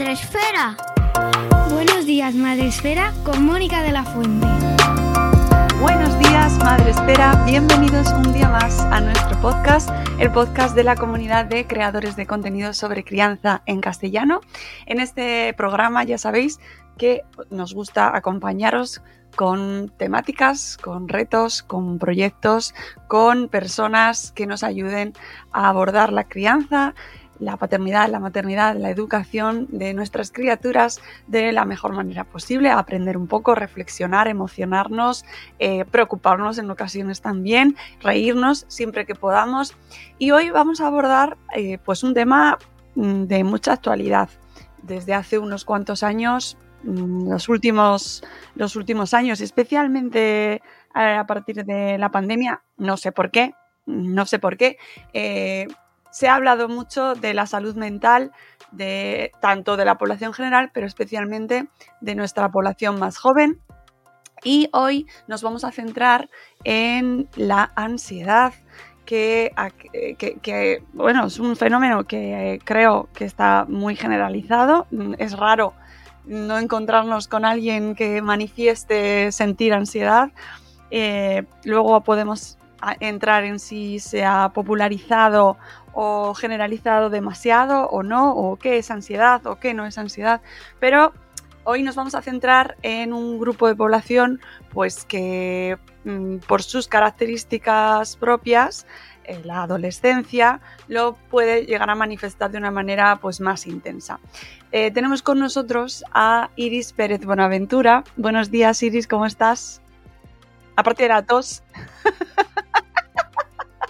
Días, Madre Esfera. Buenos días, Madre Esfera, con Mónica de la Fuente. Buenos días, Madre Espera. Bienvenidos un día más a nuestro podcast, el podcast de la comunidad de creadores de contenido sobre crianza en castellano. En este programa ya sabéis que nos gusta acompañaros con temáticas, con retos, con proyectos, con personas que nos ayuden a abordar la crianza, la paternidad, la maternidad, la educación de nuestras criaturas de la mejor manera posible, aprender un poco, reflexionar, emocionarnos, eh, preocuparnos en ocasiones también, reírnos siempre que podamos. Y hoy vamos a abordar eh, pues un tema mm, de mucha actualidad. Desde hace unos cuantos años, mm, los últimos, los últimos años, especialmente eh, a partir de la pandemia, no sé por qué, no sé por qué, se ha hablado mucho de la salud mental de tanto de la población general, pero especialmente de nuestra población más joven. Y hoy nos vamos a centrar en la ansiedad, que, bueno, es un fenómeno que creo que está muy generalizado. Es raro no encontrarnos con alguien que manifieste sentir ansiedad. Eh, luego podemos entrar en si se ha popularizado o generalizado demasiado o no, o qué es ansiedad o qué no es ansiedad, pero hoy nos vamos a centrar en un grupo de población pues que mm, por sus características propias en la adolescencia lo puede llegar a manifestar de una manera pues más intensa. Eh, tenemos con nosotros a Iris Pérez Buenaventura. Buenos días Iris, ¿cómo estás? Aparte de la tos.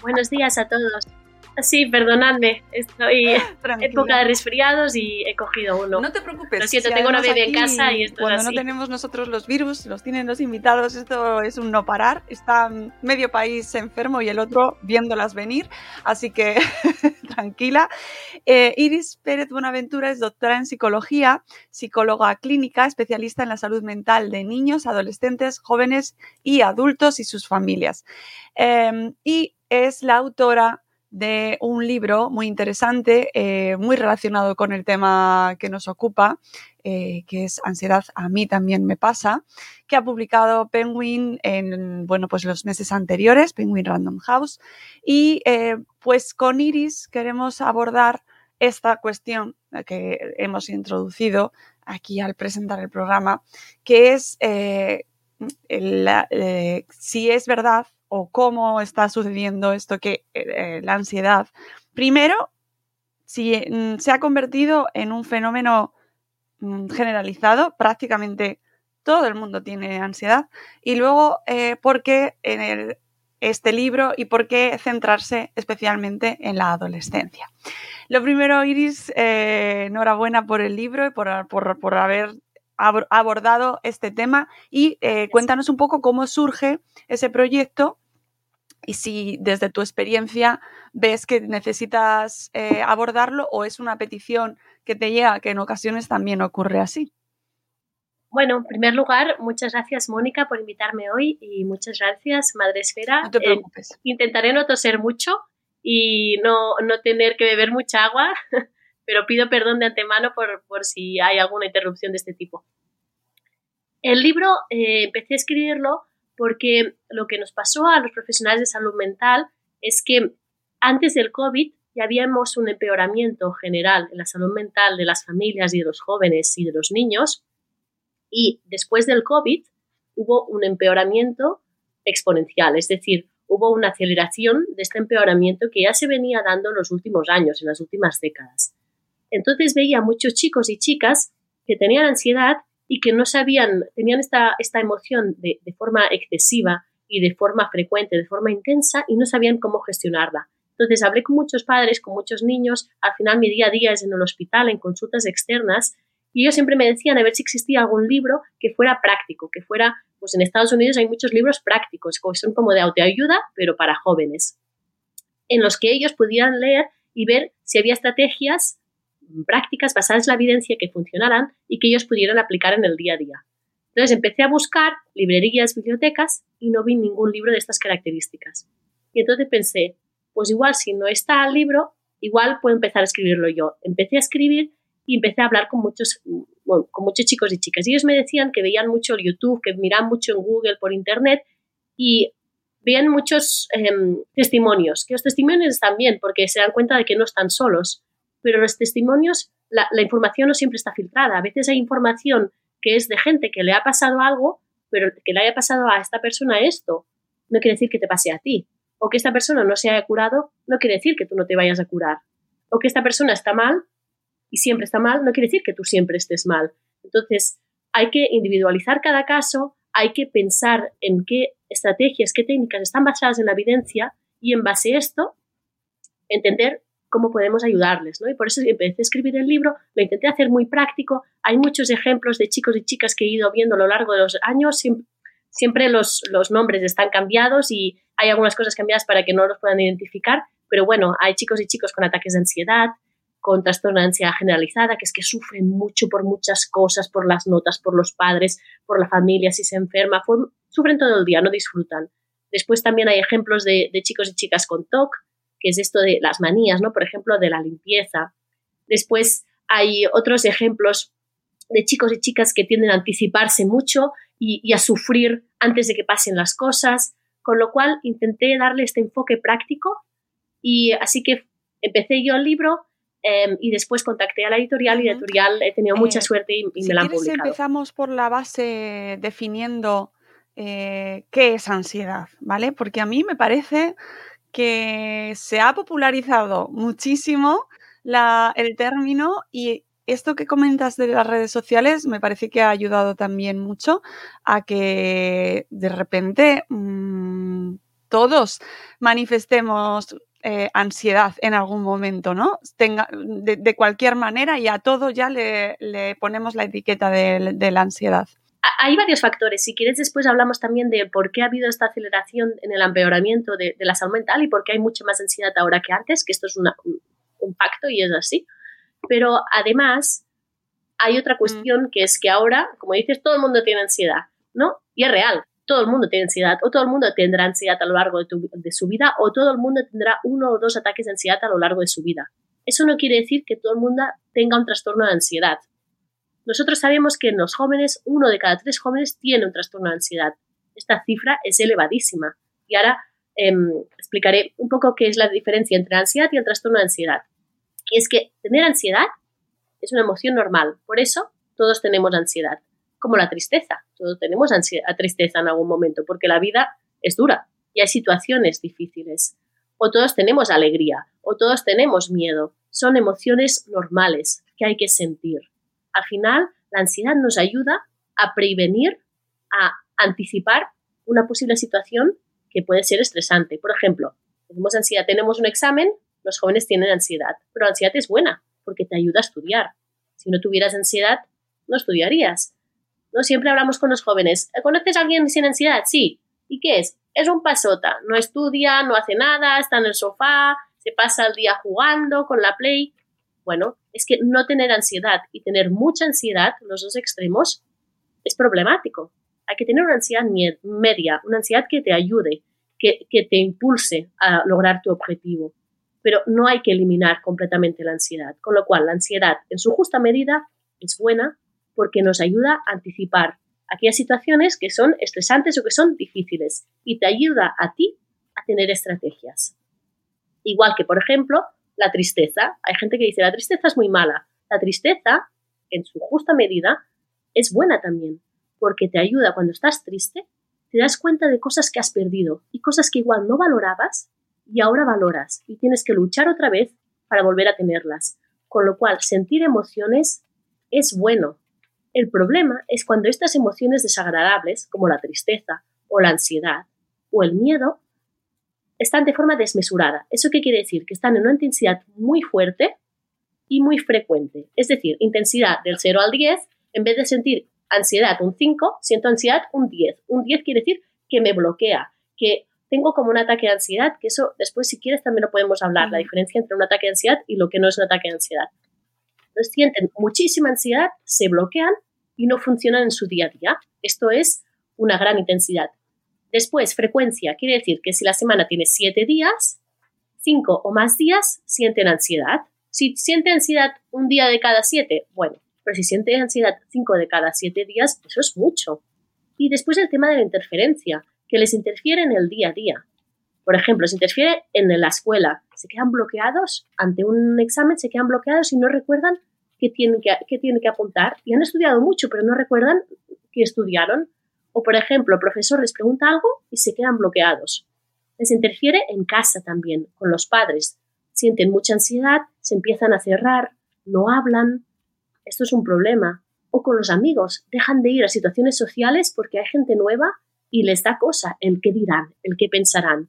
Buenos días a todos. Sí, perdonadme, estoy en época de resfriados y he cogido uno. No te preocupes. Lo siento, tengo una bebé en casa y esto Cuando es así. no tenemos nosotros los virus, los tienen los invitados, esto es un no parar. Está medio país enfermo y el otro viéndolas venir, así que tranquila. Eh, Iris Pérez Buenaventura es doctora en psicología, psicóloga clínica, especialista en la salud mental de niños, adolescentes, jóvenes y adultos y sus familias. Eh, y es la autora de un libro muy interesante, eh, muy relacionado con el tema que nos ocupa, eh, que es Ansiedad a mí también me pasa, que ha publicado Penguin en bueno, pues los meses anteriores, Penguin Random House. Y eh, pues con Iris queremos abordar esta cuestión que hemos introducido aquí al presentar el programa, que es si es verdad o cómo está sucediendo esto que eh, la ansiedad. Primero, si mm, se ha convertido en un fenómeno mm, generalizado, prácticamente todo el mundo tiene ansiedad. Y luego, eh, ¿por qué en el, este libro y por qué centrarse especialmente en la adolescencia? Lo primero, Iris, eh, enhorabuena por el libro y por, por, por haber abordado este tema y eh, cuéntanos un poco cómo surge ese proyecto y si desde tu experiencia ves que necesitas eh, abordarlo o es una petición que te llega, que en ocasiones también ocurre así. Bueno, en primer lugar, muchas gracias Mónica por invitarme hoy y muchas gracias Madre Esfera. No te preocupes. Eh, intentaré no toser mucho y no, no, tener que beber mucha agua, pero pido perdón de antemano por, por si hay alguna interrupción de este tipo. El libro eh, empecé a escribirlo porque lo que nos pasó a los profesionales de salud mental es que antes del COVID ya habíamos un empeoramiento general en la salud mental de las familias y de los jóvenes y de los niños y después del COVID hubo un empeoramiento exponencial, es decir, hubo una aceleración de este empeoramiento que ya se venía dando en los últimos años, en las últimas décadas. Entonces veía muchos chicos y chicas que tenían ansiedad y que no sabían, tenían esta, esta emoción de, de, forma excesiva y de forma frecuente, de forma intensa, y no sabían cómo gestionarla. Entonces hablé con muchos padres, con muchos niños, al final mi día a día es en el hospital, en consultas externas, y ellos siempre me decían a ver si existía algún libro que fuera práctico, que fuera, pues en Estados Unidos hay muchos libros prácticos, que son como de autoayuda, pero para jóvenes, en los que ellos pudieran leer y ver si había estrategias prácticas basadas en la evidencia que funcionaran y que ellos pudieran aplicar en el día a día. Entonces empecé a buscar librerías, bibliotecas y no vi ningún libro de estas características. Y entonces pensé, pues igual si no está el libro, igual puedo empezar a escribirlo yo. Empecé a escribir y empecé a hablar con muchos, con muchos chicos y chicas. Y ellos me decían que veían mucho YouTube, que miran mucho en Google, por Internet y veían muchos em, testimonios, que los testimonios están bien porque se dan cuenta de que no están solos, pero los testimonios, la, información no siempre está filtrada. A veces hay información que es de gente que le ha pasado algo, pero que le haya pasado a esta persona esto, no quiere decir que te pase a ti. O que esta persona no se haya curado, no quiere decir que tú no te vayas a curar. O que esta persona está mal y siempre está mal, no quiere decir que tú siempre estés mal. Entonces, hay que individualizar cada caso, hay que pensar en qué estrategias, qué técnicas están basadas en la evidencia y en base a esto entender cómo podemos ayudarles, ¿no? Y por eso empecé a escribir el libro, lo intenté hacer muy práctico, hay muchos ejemplos de chicos y chicas que he ido viendo a lo largo de los años, siempre, los, los, nombres están cambiados y hay algunas cosas cambiadas para que no los puedan identificar, pero bueno, hay chicos y chicos con ataques de ansiedad, con trastorno de ansiedad generalizada, que es que sufren mucho por muchas cosas, por las notas, por los padres, por la familia, si se enferma, sufren todo el día, no disfrutan. Después también hay ejemplos de, de chicos y chicas con TOC, que es esto de las manías, ¿no? Por ejemplo, de la limpieza. Después hay otros ejemplos de chicos y chicas que tienden a anticiparse mucho y, a sufrir antes de que pasen las cosas, con lo cual intenté darle este enfoque práctico y así que empecé yo el libro em, y después contacté a la editorial y la editorial he tenido mucha eh, suerte y, me la han publicado. empezamos por la base definiendo eh, qué es ansiedad, ¿vale? Porque a mí me parece que se ha popularizado muchísimo el término y esto que comentas de las redes sociales me parece que ha ayudado también mucho a que de repente mm, todos manifestemos eh, ansiedad en algún momento, ¿no? Tenga, de, cualquier manera y a todo ya le, ponemos la etiqueta de la ansiedad hay varios factores. Si quieres, después hablamos también de por qué ha habido esta aceleración en el empeoramiento de, la salud mental y por qué hay mucha más ansiedad ahora que antes, que esto es un, un, pacto y es así. Pero además, hay otra cuestión que es que ahora, como dices, todo el mundo tiene ansiedad, ¿no? Y es real. Todo el mundo tiene ansiedad, o todo el mundo tendrá ansiedad a lo largo de, de su vida, o todo el mundo tendrá uno o dos ataques de ansiedad a lo largo de su vida. Eso no quiere decir que todo el mundo tenga un trastorno de ansiedad nosotros sabemos que en los jóvenes, uno de cada tres jóvenes tiene un trastorno de ansiedad. Esta cifra es elevadísima. Y ahora em, explicaré un poco qué es la diferencia entre la ansiedad y el trastorno de ansiedad. Y es que tener ansiedad es una emoción normal. Por eso todos tenemos ansiedad. Como la tristeza. Todos tenemos tristeza en algún momento, porque la vida es dura y hay situaciones difíciles. O todos tenemos alegría, o todos tenemos miedo. Son emociones normales que hay que sentir al final la ansiedad nos ayuda a prevenir, a anticipar una posible situación que puede ser estresante. Por ejemplo, tenemos ansiedad, tenemos un examen, los jóvenes tienen ansiedad, pero la ansiedad es buena porque te ayuda a estudiar. Si no tuvieras ansiedad, no estudiarías. No siempre hablamos con los jóvenes. ¿Conoces a alguien sin ansiedad? Sí. ¿Y qué es? Es un pasota. No estudia, no hace nada, está en el sofá, se pasa el día jugando con la play. Bueno, es que no tener ansiedad y tener mucha ansiedad, los dos extremos, es problemático. Hay que tener una ansiedad media, una ansiedad que te ayude, que, te impulse a lograr tu objetivo. Pero no hay que eliminar completamente la ansiedad. Con lo cual, la ansiedad en su justa medida es buena porque nos ayuda a anticipar aquellas situaciones que son estresantes o que son difíciles y te ayuda a ti a tener estrategias. Igual que, por ejemplo, la tristeza. Hay gente que dice, la tristeza es muy mala. La tristeza, en su justa medida, es buena también, porque te ayuda cuando estás triste, te das cuenta de cosas que has perdido y cosas que igual no valorabas y ahora valoras y tienes que luchar otra vez para volver a tenerlas. Con lo cual, sentir emociones es bueno. El problema es cuando estas emociones desagradables, como la tristeza o la ansiedad, o el miedo están de forma desmesurada. ¿Eso qué quiere decir? Que están en una intensidad muy fuerte y muy frecuente. Es decir, intensidad del 0 al 10, en vez de sentir ansiedad un 5, siento ansiedad un 10. Un 10 quiere decir que me bloquea, que tengo como un ataque de ansiedad, que eso después si quieres también lo podemos hablar, la diferencia entre un ataque de ansiedad y lo que no es un ataque de ansiedad. Entonces sienten muchísima ansiedad, se bloquean y no funcionan en su día a día. Esto es una gran intensidad. Después, frecuencia, quiere decir que si la semana tiene 7 días, 5 o más días sienten ansiedad. Si siente ansiedad un día de cada 7, bueno, pero si siente ansiedad 5 de cada 7 días, eso es mucho. Y después el tema de la interferencia, que les interfiere en el día a día. Por ejemplo, se interfiere en la escuela, se quedan bloqueados ante un examen, se quedan bloqueados y no recuerdan qué tienen que, qué tienen que apuntar y han estudiado mucho, pero no recuerdan qué estudiaron. O, por ejemplo, el profesor les pregunta algo y se quedan bloqueados. Les interfiere en casa también, con los padres. Sienten mucha ansiedad, se empiezan a cerrar, no hablan. Esto es un problema. O con los amigos, dejan de ir a situaciones sociales porque hay gente nueva y les da cosa el qué dirán, el qué pensarán.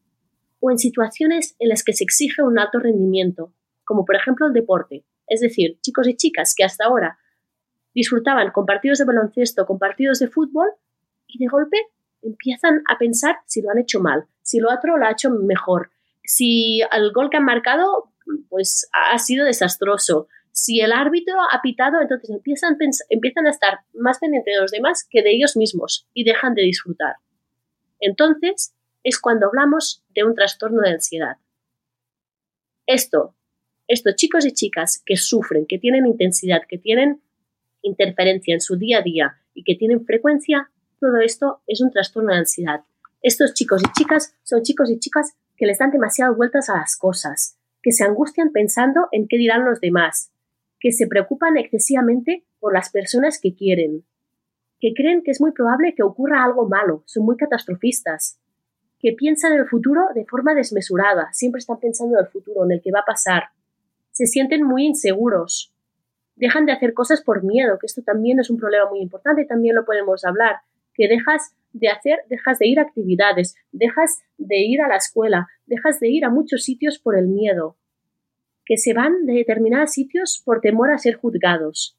O en situaciones en las que se exige un alto rendimiento, como por ejemplo el deporte. Es decir, chicos y chicas que hasta ahora disfrutaban con partidos de baloncesto, con partidos de fútbol, y de golpe empiezan a pensar si lo han hecho mal, si lo otro lo ha hecho mejor, si el gol que han marcado pues ha sido desastroso, si el árbitro ha pitado, entonces empiezan, empiezan a estar más pendientes de los demás que de ellos mismos y dejan de disfrutar. Entonces es cuando hablamos de un trastorno de ansiedad. Esto, estos chicos y chicas que sufren, que tienen intensidad, que tienen interferencia en su día a día y que tienen frecuencia, todo esto es un trastorno de ansiedad. Estos chicos y chicas son chicos y chicas que les dan demasiadas vueltas a las cosas, que se angustian pensando en qué dirán los demás, que se preocupan excesivamente por las personas que quieren, que creen que es muy probable que ocurra algo malo, son muy catastrofistas, que piensan en el futuro de forma desmesurada, siempre están pensando en el futuro, en el que va a pasar, se sienten muy inseguros, dejan de hacer cosas por miedo, que esto también es un problema muy importante también lo podemos hablar, que dejas de hacer, dejas de ir a actividades, dejas de ir a la escuela, dejas de ir a muchos sitios por el miedo, que se van de determinados sitios por temor a ser juzgados.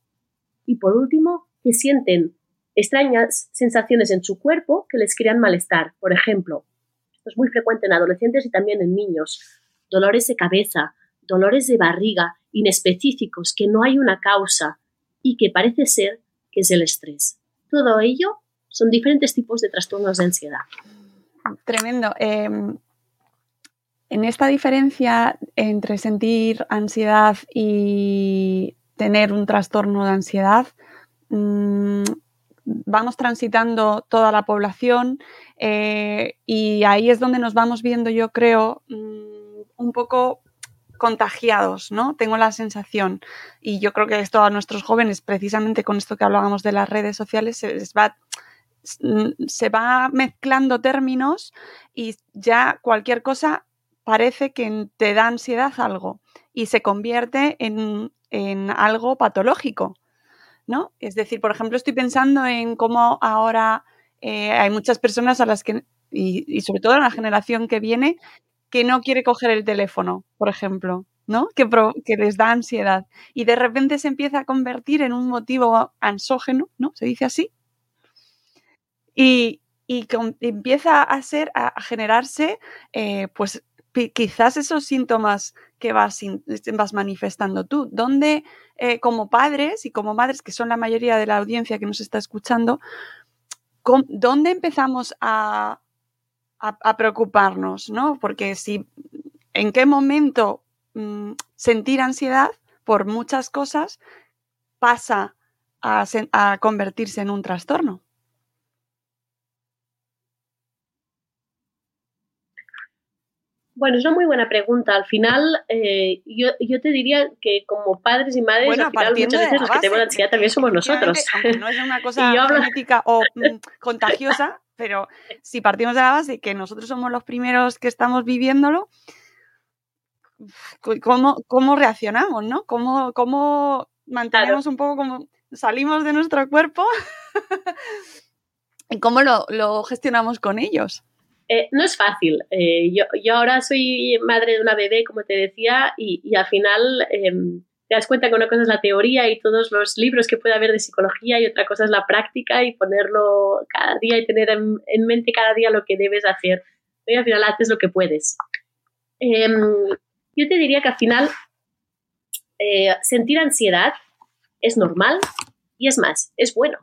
Y por último, que sienten extrañas sensaciones en su cuerpo que les crean malestar. Por ejemplo, esto es muy frecuente en adolescentes y también en niños. Dolores de cabeza, dolores de barriga inespecíficos que no hay una causa y que parece ser que es el estrés. Todo ello son diferentes tipos de trastornos de ansiedad. Tremendo. Em, en esta diferencia entre sentir ansiedad y tener un trastorno de ansiedad, mm, vamos transitando toda la población eh, y ahí es donde nos vamos viendo, yo creo, mm, un poco contagiados, ¿no? Tengo la sensación. Y yo creo que esto a nuestros jóvenes, precisamente con esto que hablábamos de las redes sociales, se va, se va mezclando términos y ya cualquier cosa parece que te da ansiedad algo y se convierte en, en algo patológico. ¿no? Es decir, por ejemplo, estoy pensando en cómo ahora eh, hay muchas personas a las que, y, sobre todo en la generación que viene, que no quiere coger el teléfono, por ejemplo, ¿no? Que, que, les da ansiedad. Y de repente se empieza a convertir en un motivo ansógeno, ¿no? Se dice así. Y, empieza a ser, a generarse, eh, pues quizás esos síntomas que vas, vas manifestando tú, ¿dónde eh, como padres y como madres, que son la mayoría de la audiencia que nos está escuchando, ¿dónde empezamos a, a, preocuparnos? ¿no? Porque si, ¿en qué momento mm, sentir ansiedad por muchas cosas pasa a convertirse en un trastorno? Bueno, es una muy buena pregunta. Al final, eh, yo, yo, te diría que como padres y madres, al final muchas veces los que tenemos ansiedad también somos nosotros. no es una cosa política o mm, contagiosa, pero si partimos de la base que nosotros somos los primeros que estamos viviéndolo, ¿cómo, cómo reaccionamos, no? ¿Cómo, cómo mantenemos un poco como salimos de nuestro cuerpo y cómo lo, lo gestionamos con ellos? Eh, no es fácil. Eh, yo, ahora soy madre de una bebé, como te decía, y, y al final em, te das cuenta que una cosa es la teoría y todos los libros que puede haber de psicología y otra cosa es la práctica y ponerlo cada día y tener en, en mente cada día lo que debes hacer. Y al final haces lo que puedes. Em, yo te diría que al final eh, sentir ansiedad es normal y es más, es bueno,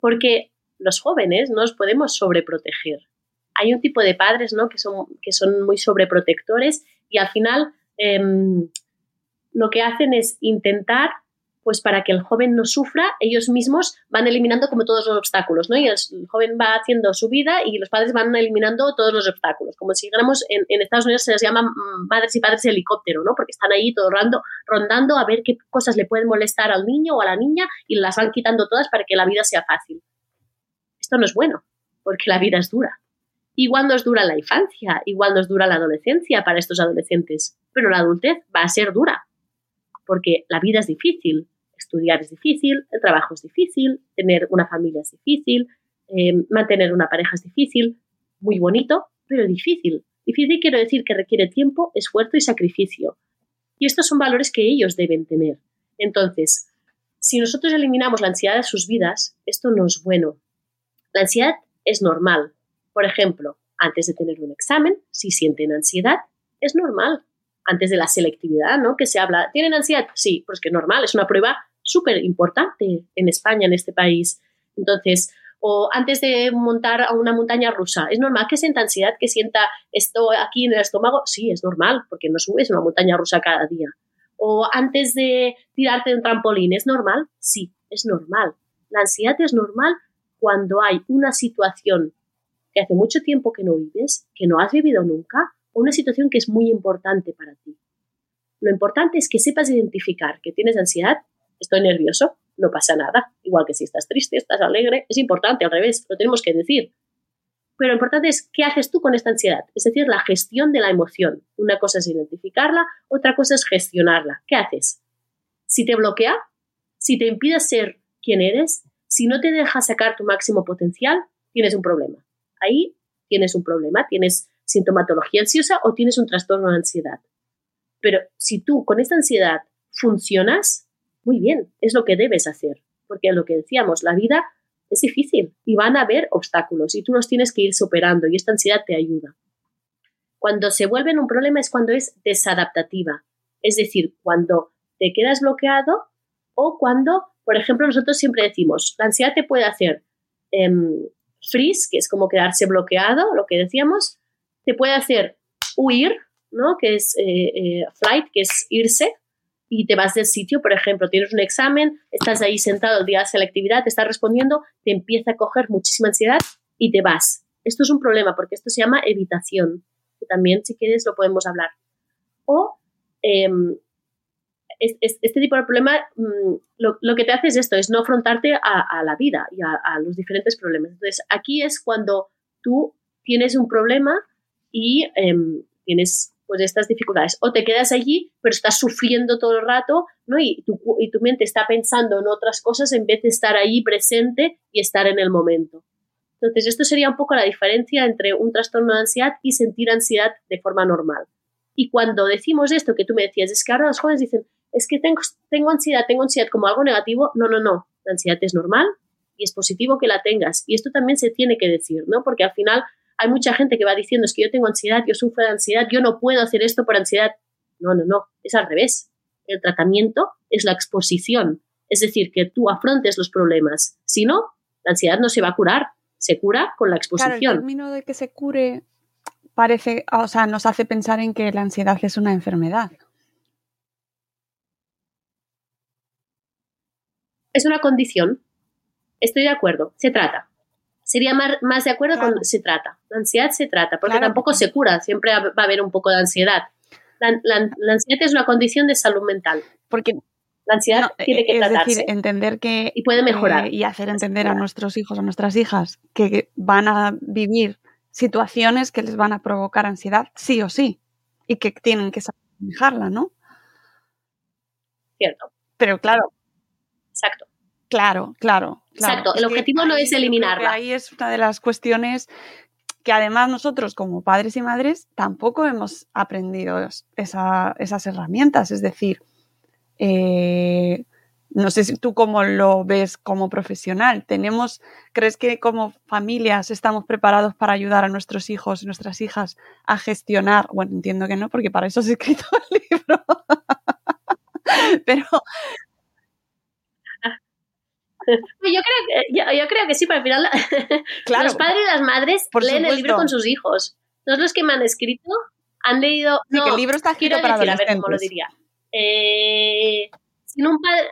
porque los jóvenes nos podemos sobreproteger. Hay un tipo de padres ¿no? que, son, que son muy sobreprotectores y al final em, lo que hacen es intentar pues para que el joven no sufra, ellos mismos van eliminando como todos los obstáculos, ¿no? Y el, joven va haciendo su vida y los padres van eliminando todos los obstáculos. Como si dijéramos, en, Estados Unidos se les llama madres y padres helicóptero, ¿no? Porque están ahí todo rondando, rondando a ver qué cosas le pueden molestar al niño o a la niña y las van quitando todas para que la vida sea fácil. Esto no es bueno, porque la vida es dura. Igual nos dura la infancia, igual nos dura la adolescencia para estos adolescentes, pero la adultez va a ser dura, porque la vida es difícil, estudiar es difícil, el trabajo es difícil, tener una familia es difícil, eh, mantener una pareja es difícil, muy bonito, pero difícil. Difícil quiero decir que requiere tiempo, esfuerzo y sacrificio. Y estos son valores que ellos deben tener. Entonces, si nosotros eliminamos la ansiedad de sus vidas, esto no es bueno. La ansiedad es normal. Por ejemplo, antes de tener un examen, si sienten ansiedad, es normal. Antes de la selectividad, ¿no? Que se habla, ¿tienen ansiedad? Sí, pues que es normal, es una prueba súper importante en España, en este país. Entonces, o antes de montar a una montaña rusa, ¿es normal que sienta ansiedad, que sienta esto aquí en el estómago? Sí, es normal, porque no subes una montaña rusa cada día. O antes de tirarte de un trampolín, ¿es normal? Sí, es normal. La ansiedad es normal cuando hay una situación hace mucho tiempo que no vives, que no has vivido nunca, o una situación que es muy importante para ti. Lo importante es que sepas identificar que tienes ansiedad estoy nervioso, no pasa nada. Igual que si estás triste, estás alegre, es importante, al revés, lo tenemos que decir. Pero lo importante es qué haces tú con esta ansiedad, es decir, la gestión de la emoción. Una cosa es identificarla, otra cosa es gestionarla. ¿Qué haces? Si te bloquea, si te impide ser quien eres, si no te deja sacar tu máximo potencial, tienes un problema. Ahí tienes un problema, tienes sintomatología ansiosa o tienes un trastorno de ansiedad. Pero si tú con esta ansiedad funcionas, muy bien, es lo que debes hacer, porque lo que decíamos, la vida es difícil y van a haber obstáculos y tú los tienes que ir superando y esta ansiedad te ayuda. Cuando se vuelve un problema es cuando es desadaptativa, es decir, cuando te quedas bloqueado o cuando, por ejemplo, nosotros siempre decimos, la ansiedad te puede hacer em, freeze, que es como quedarse bloqueado, lo que decíamos, te puede hacer huir, ¿no? que es eh, eh, flight, que es irse, y te vas del sitio, por ejemplo, tienes un examen, estás ahí sentado día de la selectividad, te estás respondiendo, te empieza a coger muchísima ansiedad y te vas. Esto es un problema porque esto se llama evitación, que también si quieres lo podemos hablar. O em, este tipo de problema mm, lo, que te hace es esto, es no afrontarte a, la vida y a, los diferentes problemas. Entonces, aquí es cuando tú tienes un problema y em, tienes pues estas dificultades. O te quedas allí, pero estás sufriendo todo el rato, ¿no? Y tu, y tu mente está pensando en otras cosas en vez de estar ahí presente y estar en el momento. Entonces, esto sería un poco la diferencia entre un trastorno de ansiedad y sentir ansiedad de forma normal. Y cuando decimos esto que tú me decías, es que ahora los jóvenes dicen, es que tengo, tengo ansiedad, tengo ansiedad como algo negativo. No, no, no. La ansiedad es normal y es positivo que la tengas. Y esto también se tiene que decir, ¿no? Porque al final hay mucha gente que va diciendo es que yo tengo ansiedad, yo sufro de ansiedad, yo no puedo hacer esto por ansiedad. No, no, no, es al revés. El tratamiento es la exposición, es decir, que tú afrontes los problemas. Si no, la ansiedad no se va a curar, se cura con la exposición. Claro, el término de que se cure parece, o sea, nos hace pensar en que la ansiedad es una enfermedad. Es una condición. Estoy de acuerdo, se trata sería más, de acuerdo con se trata. La ansiedad se trata, porque tampoco se cura, siempre va a haber un poco de ansiedad. La, ansiedad es una condición de salud mental. Porque la ansiedad tiene que es decir, entender que y puede mejorar eh, y hacer entender a nuestros hijos, a nuestras hijas que van a vivir situaciones que les van a provocar ansiedad, sí o sí, y que tienen que saber manejarla, ¿no? Cierto. Pero claro. Exacto. Claro, claro. Exacto, el objetivo no es eliminarla. Ahí es una de las cuestiones que además nosotros como padres y madres tampoco hemos aprendido esas herramientas. Es decir, eh, no sé si tú cómo lo ves como profesional. ¿Tenemos, crees que como familias estamos preparados para ayudar a nuestros hijos y nuestras hijas a gestionar? Bueno, entiendo que no, porque para eso has escrito el libro. Pero yo creo, que, yo, creo que sí, pero al final los padres y las madres leen el libro con sus hijos. Todos los que me han escrito han leído. no, que el libro está escrito para decir, A ver cómo lo diría. Eh, sin un padre.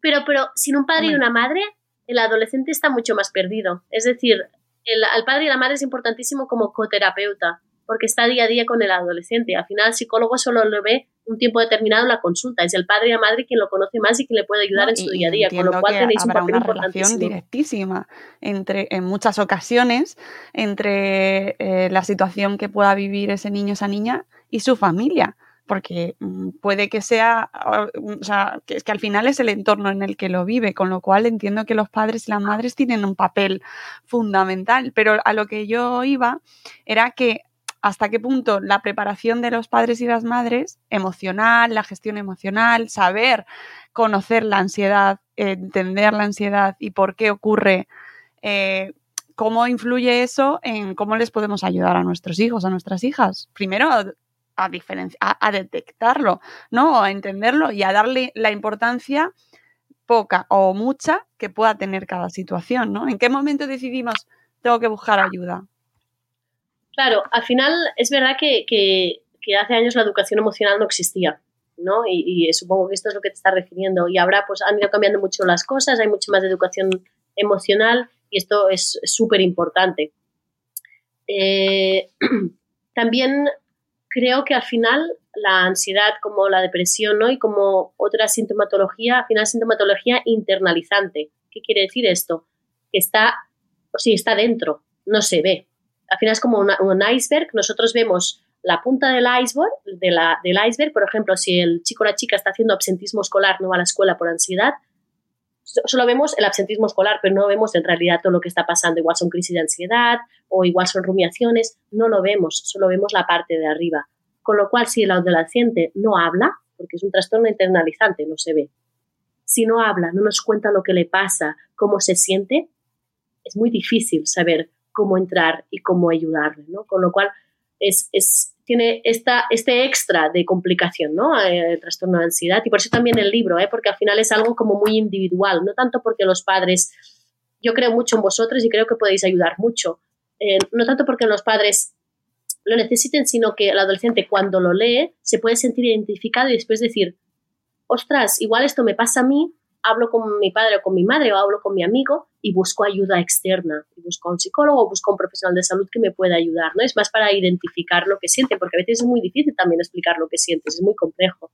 Pero, pero sin un padre y una madre, el adolescente está mucho más perdido. Es decir, el, al padre y la madre es importantísimo como coterapeuta porque está día a día con el adolescente. Al final, el psicólogo solo lo ve un tiempo determinado en la consulta. Es el padre y la madre quien lo conoce más y quien le puede ayudar en su día a día. Con lo cual tenéis un papel una relación directísima entre, en muchas ocasiones, entre eh, la situación que pueda vivir ese niño, esa niña y su familia porque mm, puede que sea, o sea, que, que al final es el entorno en el que lo vive, con lo cual entiendo que los padres y las madres tienen un papel fundamental, pero a lo que yo iba era que hasta qué punto la preparación de los padres y las madres, emocional, la gestión emocional, saber conocer la ansiedad, entender la ansiedad y por qué ocurre, eh, cómo influye eso en cómo les podemos ayudar a nuestros hijos, a nuestras hijas. Primero, a, a, detectarlo, ¿no? A entenderlo y a darle la importancia poca o mucha que pueda tener cada situación, ¿no? ¿En qué momento decidimos tengo que buscar ayuda? Claro, al final es verdad que, hace años la educación emocional no existía, ¿no? Y, supongo que esto es lo que te estás refiriendo. Y ahora pues han ido cambiando mucho las cosas, hay mucho más educación emocional y esto es súper importante. Eh, también creo que al final la ansiedad como la depresión ¿no? y como otra sintomatología, al final sintomatología internalizante. ¿Qué quiere decir esto? Que está, o sí, está dentro, no se ve, al final es como un iceberg. Nosotros vemos la punta del iceberg, del iceberg, por ejemplo, si el chico o la chica está haciendo absentismo escolar, no va a la escuela por ansiedad, solo vemos el absentismo escolar, pero no vemos en realidad todo lo que está pasando. Igual son crisis de ansiedad o igual son rumiaciones, no lo vemos, solo vemos la parte de arriba. Con lo cual, si el adolescente no habla, porque es un trastorno internalizante, no se ve, si no habla, no nos cuenta lo que le pasa, cómo se siente, es muy difícil saber cómo entrar y cómo ayudarle, ¿no? Con lo cual es, es tiene esta, este extra de complicación, ¿no? Eh, el trastorno de ansiedad y por eso también el libro, ¿eh? Porque al final es algo como muy individual, no tanto porque los padres, yo creo mucho en vosotros y creo que podéis ayudar mucho, eh, no tanto porque los padres lo necesiten, sino que el adolescente cuando lo lee se puede sentir identificado y después decir, ostras, igual esto me pasa a mí, hablo con mi padre o con mi madre o hablo con mi amigo y busco ayuda externa. Y busco a un psicólogo o busco a un profesional de salud que me pueda ayudar. ¿no? Es más para identificar lo que sienten, porque a veces es muy difícil también explicar lo que sientes, es muy complejo.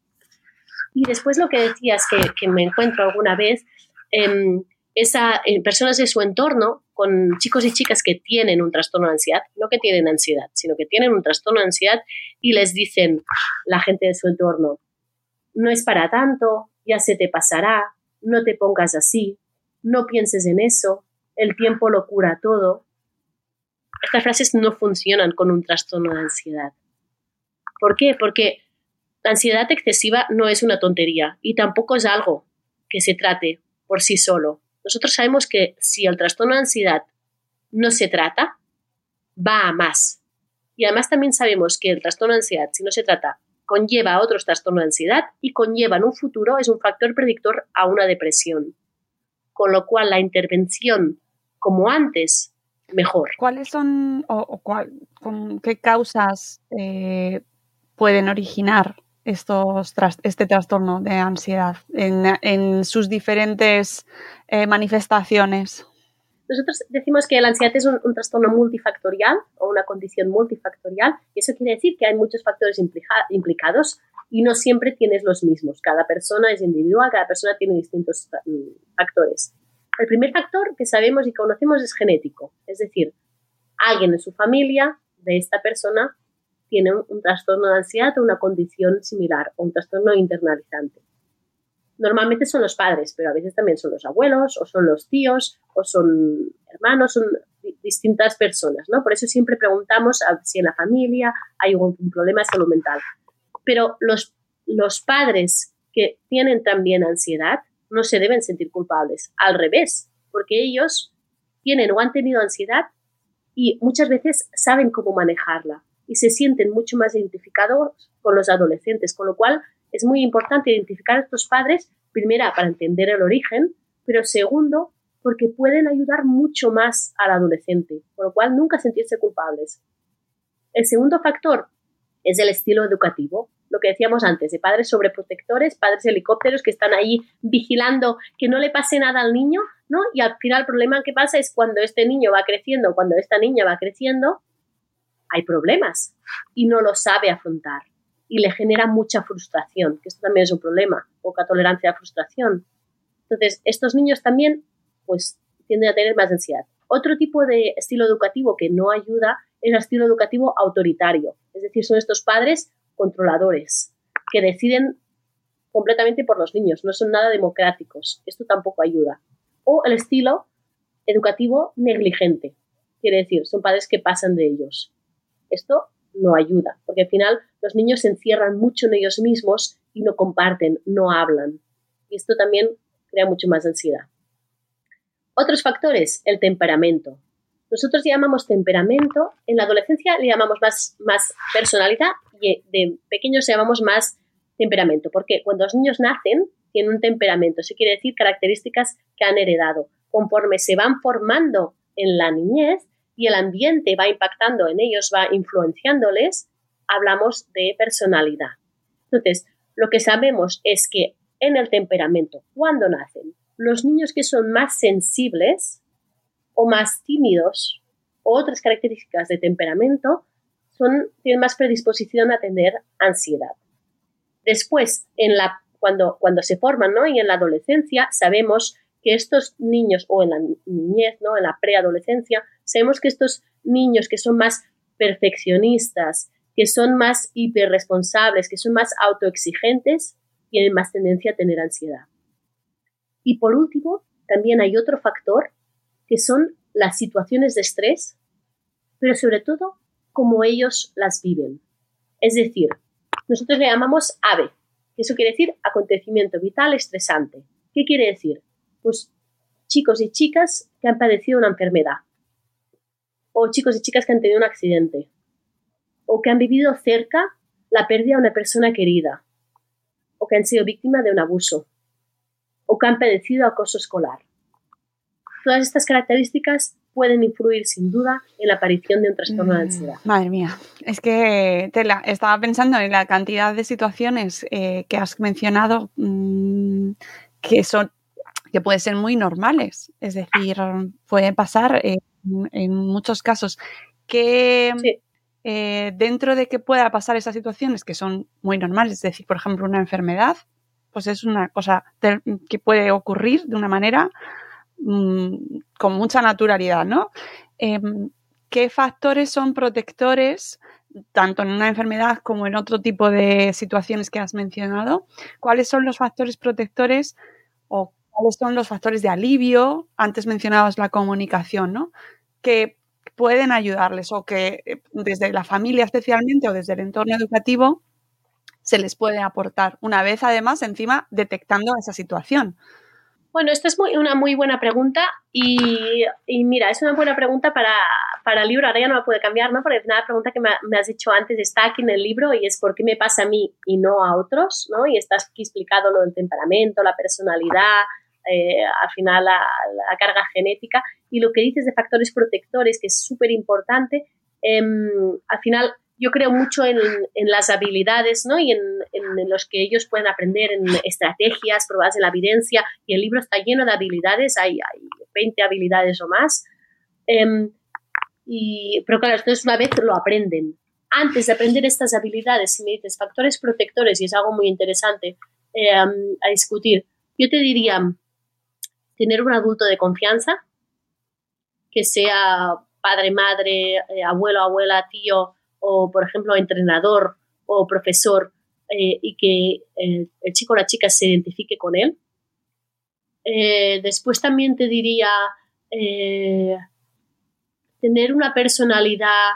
Y después lo que decías que, que me encuentro alguna vez, eh, es a personas de su entorno con chicos y chicas que tienen un trastorno de ansiedad, no que tienen ansiedad, sino que tienen un trastorno de ansiedad y les dicen la gente de su entorno, no es para tanto, ya se te pasará, no te pongas así, no pienses en eso, el tiempo lo cura todo. Estas frases no funcionan con un trastorno de ansiedad. ¿Por qué? Porque la ansiedad excesiva no es una tontería y tampoco es algo que se trate por sí solo. Nosotros sabemos que si el trastorno de ansiedad no se trata, va a más. Y además también sabemos que el trastorno de ansiedad, si no se trata, conlleva otros trastornos de ansiedad y conlleva en un futuro, es un factor predictor a una depresión. Con lo cual, la intervención, como antes, mejor. ¿Cuáles son o, con qué causas eh, pueden originar estos este trastorno de ansiedad en, sus diferentes eh, manifestaciones? Nosotros decimos que la ansiedad es un, trastorno multifactorial o una condición multifactorial y eso quiere decir que hay muchos factores implicados y no siempre tienes los mismos. Cada persona es individual, cada persona tiene distintos mm, factores. El primer factor que sabemos y conocemos es genético, es decir, alguien en su familia de esta persona tiene un, un trastorno de ansiedad o una condición similar o un trastorno internalizante. Normalmente son los padres, pero a veces también son los abuelos, o son los tíos, o son hermanos, son distintas personas, ¿no? Por eso siempre preguntamos si en la familia hay algún problema de salud mental. Pero los, los padres que tienen también ansiedad no se deben sentir culpables, al revés, porque ellos tienen o han tenido ansiedad y muchas veces saben cómo manejarla y se sienten mucho más identificados con los adolescentes, con lo cual es muy importante identificar a estos padres, primera, para entender el origen, pero segundo, porque pueden ayudar mucho más al adolescente, con lo cual nunca sentirse culpables. El segundo factor es el estilo educativo, lo que decíamos antes, de padres sobreprotectores, padres helicópteros que están ahí vigilando que no le pase nada al niño, ¿no? Y al final el problema que pasa es cuando este niño va creciendo, cuando esta niña va creciendo, hay problemas y no lo sabe afrontar y le genera mucha frustración, que esto también es un problema, poca tolerancia a la frustración. Entonces, estos niños también pues tienden a tener más ansiedad. Otro tipo de estilo educativo que no ayuda es el estilo educativo autoritario, es decir, son estos padres controladores que deciden completamente por los niños, no son nada democráticos, esto tampoco ayuda. O el estilo educativo negligente, quiere decir, son padres que pasan de ellos. Esto no ayuda, porque al final los niños se encierran mucho en ellos mismos y no comparten, no hablan. Y esto también crea mucho más ansiedad. Otros factores, el temperamento. Nosotros llamamos temperamento, en la adolescencia le llamamos más, más personalidad y de pequeños llamamos más temperamento, porque cuando los niños nacen tienen un temperamento, eso quiere decir características que han heredado. Conforme se van formando en la niñez y el ambiente va impactando en ellos, va influenciándoles, hablamos de personalidad. Entonces, lo que sabemos es que en el temperamento, cuando nacen, los niños que son más sensibles o más tímidos o otras características de temperamento son, tienen más predisposición a tener ansiedad. Después, en la, cuando, cuando se forman ¿no? y en la adolescencia, sabemos que estos niños, o en la niñez, ¿no? en la preadolescencia, sabemos que estos niños que son más perfeccionistas, que son más hiperresponsables, que son más autoexigentes, tienen más tendencia a tener ansiedad. Y por último, también hay otro factor que son las situaciones de estrés, pero sobre todo cómo ellos las viven. Es decir, nosotros le llamamos AVE, que eso quiere decir acontecimiento vital estresante. ¿Qué quiere decir? Pues chicos y chicas que han padecido una enfermedad, o chicos y chicas que han tenido un accidente, o que han vivido cerca la pérdida de una persona querida, o que han sido víctimas de un abuso, o que han padecido acoso escolar. Todas estas características pueden influir sin duda en la aparición de un trastorno de mm, ansiedad. Madre mía, es que estaba pensando en la cantidad de situaciones eh, que has mencionado mm, que son que pueden ser muy normales, es decir, puede pasar en muchos casos que eh, dentro de que pueda pasar esas situaciones que son muy normales, es decir, por ejemplo, una enfermedad, pues es una cosa que puede ocurrir de una manera mm, con mucha naturalidad, ¿no? Em, ¿Qué factores son protectores, tanto en una enfermedad como en otro tipo de situaciones que has mencionado? ¿Cuáles son los factores protectores o cuáles son los factores de alivio? Antes mencionabas la comunicación, ¿no? Que pueden ayudarles o que eh, desde la familia especialmente o desde el entorno educativo se les puede aportar, una vez además encima detectando esa situación? Bueno, esta es muy, una muy buena pregunta y, mira, es una buena pregunta para, para, el libro, ahora ya no la puede cambiar, ¿no? Porque la pregunta que me, has hecho antes está aquí en el libro y es por qué me pasa a mí y no a otros, ¿no? Y estás aquí explicado lo del temperamento, la personalidad, eh, al final la, carga genética y lo que dices de factores protectores, que es súper importante, em, al final yo creo mucho en, las habilidades ¿no? y en, los que ellos pueden aprender en estrategias probadas en la evidencia y el libro está lleno de habilidades, hay, hay 20 habilidades o más. Em, y, pero claro, entonces una vez lo aprenden. Antes de aprender estas habilidades, si me dices factores protectores, y es algo muy interesante em, a discutir, yo te diría tener un adulto de confianza, que sea padre, madre, eh, abuelo, abuela, tío, o por ejemplo entrenador o profesor eh, y que el, chico o la chica se identifique con él. Eh, después también te diría tener una personalidad.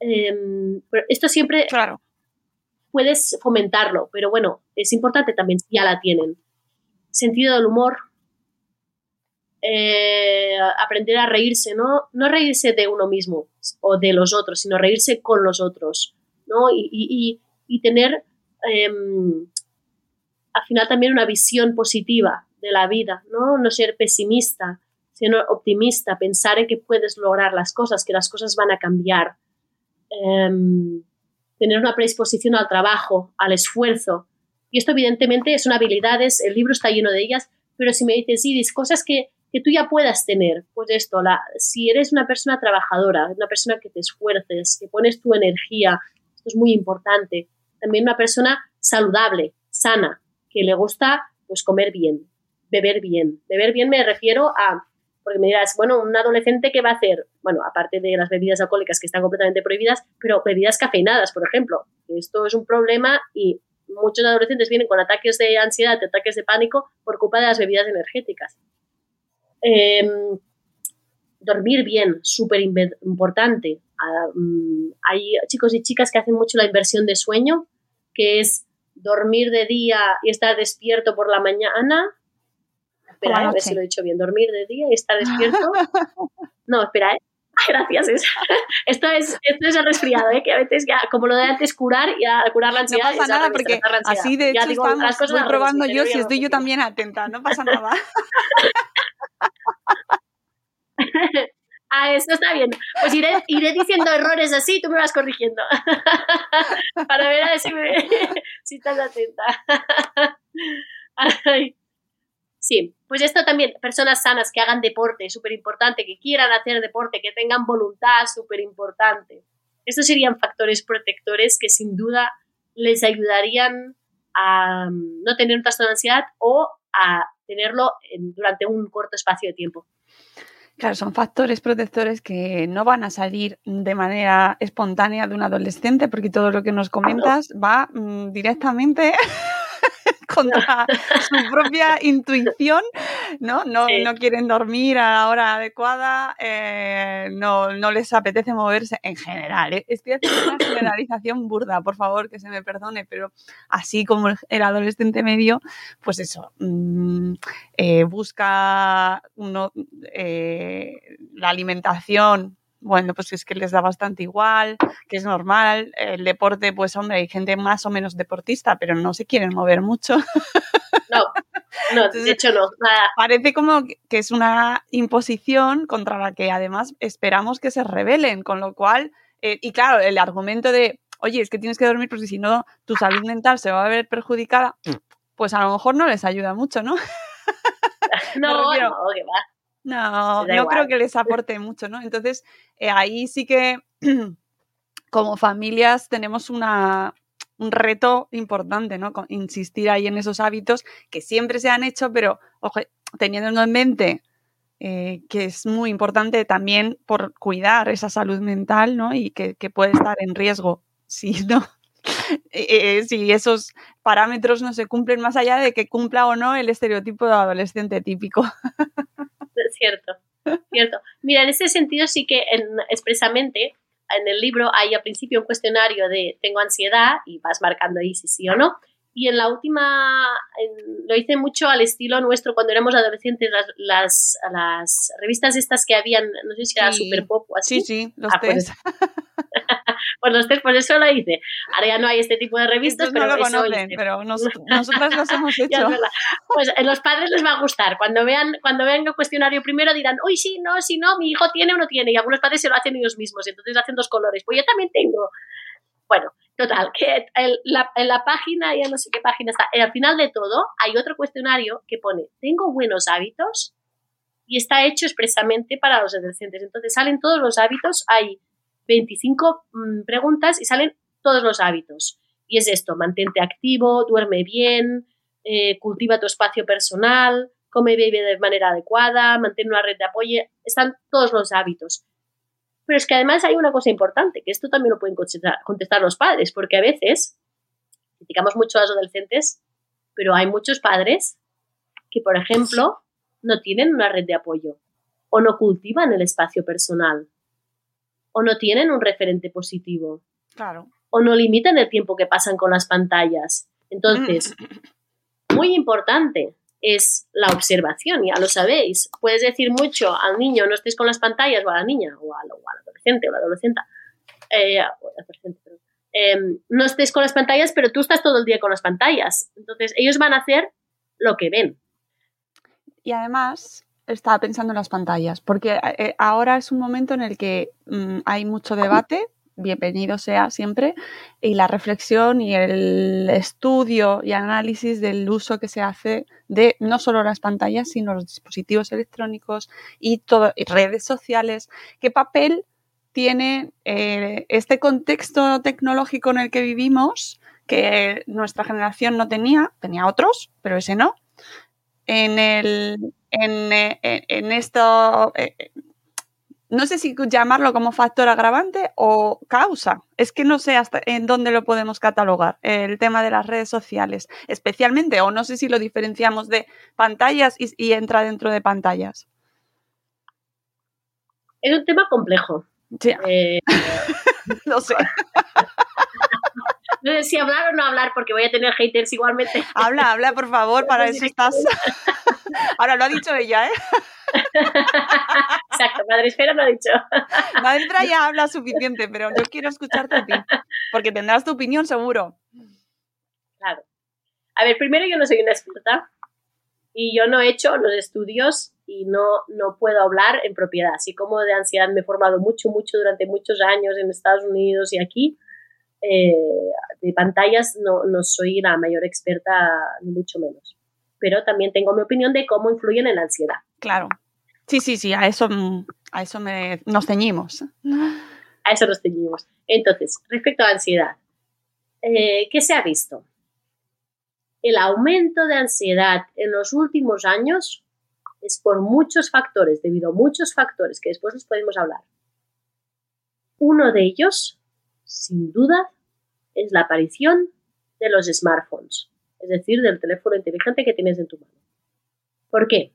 Em, esto siempre claro. puedes fomentarlo, pero bueno, es importante también si ya la tienen. Sentido del humor, eh, aprender a reírse, ¿no? No reírse de uno mismo o de los otros, sino reírse con los otros, ¿no? Y, tener em, al final también una visión positiva de la vida, ¿no? No ser pesimista, sino optimista, pensar en que puedes lograr las cosas, que las cosas van a cambiar. Em, tener una predisposición al trabajo, al esfuerzo. Y esto evidentemente son habilidades, el libro está lleno de ellas, pero si me dices, Iris, cosas que que tú ya puedas tener. Pues esto, la, si eres una persona trabajadora, una persona que te esfuerces, que pones tu energía, esto es muy importante. También una persona saludable, sana, que le gusta pues comer bien, beber bien. Beber bien me refiero a, porque me dirás, bueno, un adolescente ¿qué va a hacer? Bueno, aparte de las bebidas alcohólicas que están completamente prohibidas, pero bebidas cafeinadas, por ejemplo. Esto es un problema y muchos adolescentes vienen con ataques de ansiedad, ataques de pánico por culpa de las bebidas energéticas. Em, dormir bien, súper importante. Ah, mm, hay chicos y chicas que hacen mucho la inversión de sueño, que es dormir de día y estar despierto por la mañana. Espera, a ver si lo he dicho bien. Dormir de día y estar despierto. No, espera, ¿eh? gracias. Esto es, esto es el resfriado, ¿eh? que a veces ya, como lo de antes curar, ya curar la ansiedad. No pasa nada, porque así de hecho estamos, voy probando yo si estoy yo también atenta, no pasa nada. ah, eso está bien. Pues iré, diciendo errores así, tú me vas corrigiendo. Para ver a ver si, si estás atenta. Sí, pues esto también, personas sanas que hagan deporte, súper importante, que quieran hacer deporte, que tengan voluntad, súper importante. Estos serían factores protectores que sin duda les ayudarían a mm, no tener un trastorno de ansiedad o a tenerlo durante un corto espacio de tiempo. Claro, son factores protectores que no van a salir de manera espontánea de un adolescente, porque todo lo que nos comentas va mm, directamente contra su propia intuición, ¿no? No, no, quieren dormir a la hora adecuada, eh, no, no, les apetece moverse en general. ¿eh? Estoy haciendo una generalización burda, por favor, que se me perdone, pero así como el, adolescente medio, pues eso, mm, eh, busca uno, la alimentación bueno, pues es que les da bastante igual, que es normal. El deporte, pues hombre, hay gente más o menos deportista, pero no se quieren mover mucho. No, no, de hecho no, nada. Parece como que es una imposición contra la que además esperamos que se rebelen, con lo cual, eh, y claro, el argumento de, oye, es que tienes que dormir porque si no tu salud mental se va a ver perjudicada, pues a lo mejor no les ayuda mucho, ¿no? No, no, que va. No, no creo que les aporte mucho, ¿no? Entonces, eh, ahí sí que como familias tenemos una, un reto importante, ¿no? insistir ahí en esos hábitos que siempre se han hecho, pero ojo, teniendo en mente eh, que es muy importante también por cuidar esa salud mental, ¿no? Y que, puede estar en riesgo si no. Eh, si esos parámetros no se cumplen más allá de que cumpla o no el estereotipo de adolescente típico. cierto, cierto. Mira, en ese sentido sí que expresamente en el libro hay al principio un cuestionario de tengo ansiedad y vas marcando ahí si sí o no. Y en la última, lo hice mucho al estilo nuestro cuando éramos adolescentes, las, las, las revistas estas que habían, no sé si era Super Pop o así. Sí, sí, los ah, pues, pues los test, pues eso lo hice. Ahora ya no hay este tipo de revistas, pero no lo conocen, pero nosotras los hemos hecho. pues a los padres les va a gustar. Cuando vean, cuando vean el cuestionario primero dirán, uy, sí, no, sí, no, mi hijo tiene o no tiene. Y algunos padres se lo hacen ellos mismos, y entonces hacen dos colores. Pues yo también tengo. Bueno, total, que en la, la, página, ya no sé qué página está, al final de todo hay otro cuestionario que pone, ¿tengo buenos hábitos? Y está hecho expresamente para los adolescentes. Entonces salen todos los hábitos, hay 25 mm, preguntas y salen todos los hábitos. Y es esto, mantente activo, duerme bien, eh, cultiva tu espacio personal, come bebe de manera adecuada, mantén una red de apoyo, están todos los hábitos. Pero es que además hay una cosa importante, que esto también lo pueden contestar, contestar los padres, porque a veces criticamos mucho a los adolescentes, pero hay muchos padres que, por ejemplo, no tienen una red de apoyo o no cultivan el espacio personal o no tienen un referente positivo. Claro. O no limitan el tiempo que pasan con las pantallas. Entonces, muy importante es la observación, ya lo sabéis. Puedes decir mucho al niño, no estés con las pantallas, o a la niña, o al, adolescente o la adolescente, eh, em, no estés con las pantallas, pero tú estás todo el día con las pantallas. Entonces, ellos van a hacer lo que ven. Y además, estaba pensando en las pantallas, porque eh, ahora es un momento en el que mm, hay mucho debate, bienvenido sea siempre, y la reflexión y el estudio y análisis del uso que se hace de no solo las pantallas, sino los dispositivos electrónicos y, todo, redes sociales. ¿Qué papel tiene eh, este contexto tecnológico en el que vivimos, que nuestra generación no tenía, tenía otros, pero ese no? En el, eh, en, esto, eh, no sé si llamarlo como factor agravante o causa. Es que no sé hasta en dónde lo podemos catalogar, el tema de las redes sociales, especialmente, o no sé si lo diferenciamos de pantallas y, entra dentro de pantallas. Es un tema complejo. Sí. Eh, no sé. Sé si hablar o no hablar, porque voy a tener haters igualmente. Habla, habla, por favor, para eso estás. Ahora lo ha dicho ella, ¿eh? Exacto, Madre Esfera lo ha dicho. Madre Esfera ya habla suficiente, pero yo quiero escucharte a ti, porque tendrás tu opinión seguro. Claro. A ver, primero yo no soy una experta y yo no he hecho los estudios y no, no puedo hablar en propiedad. Así como de ansiedad me he formado mucho, mucho durante muchos años en Estados Unidos y aquí, eh, de pantallas no, no soy la mayor experta, ni mucho menos. Pero también tengo mi opinión de cómo influyen en la ansiedad. Claro. Sí, sí, sí, a eso, a eso me, nos ceñimos. A eso nos ceñimos. Entonces, respecto a la ansiedad, eh, ¿qué se ha visto? El aumento de ansiedad en los últimos años es por muchos factores, debido a muchos factores que después les podemos hablar. Uno de ellos, sin duda, es la aparición de los smartphones, es decir, del teléfono inteligente que tienes en tu mano. ¿Por qué?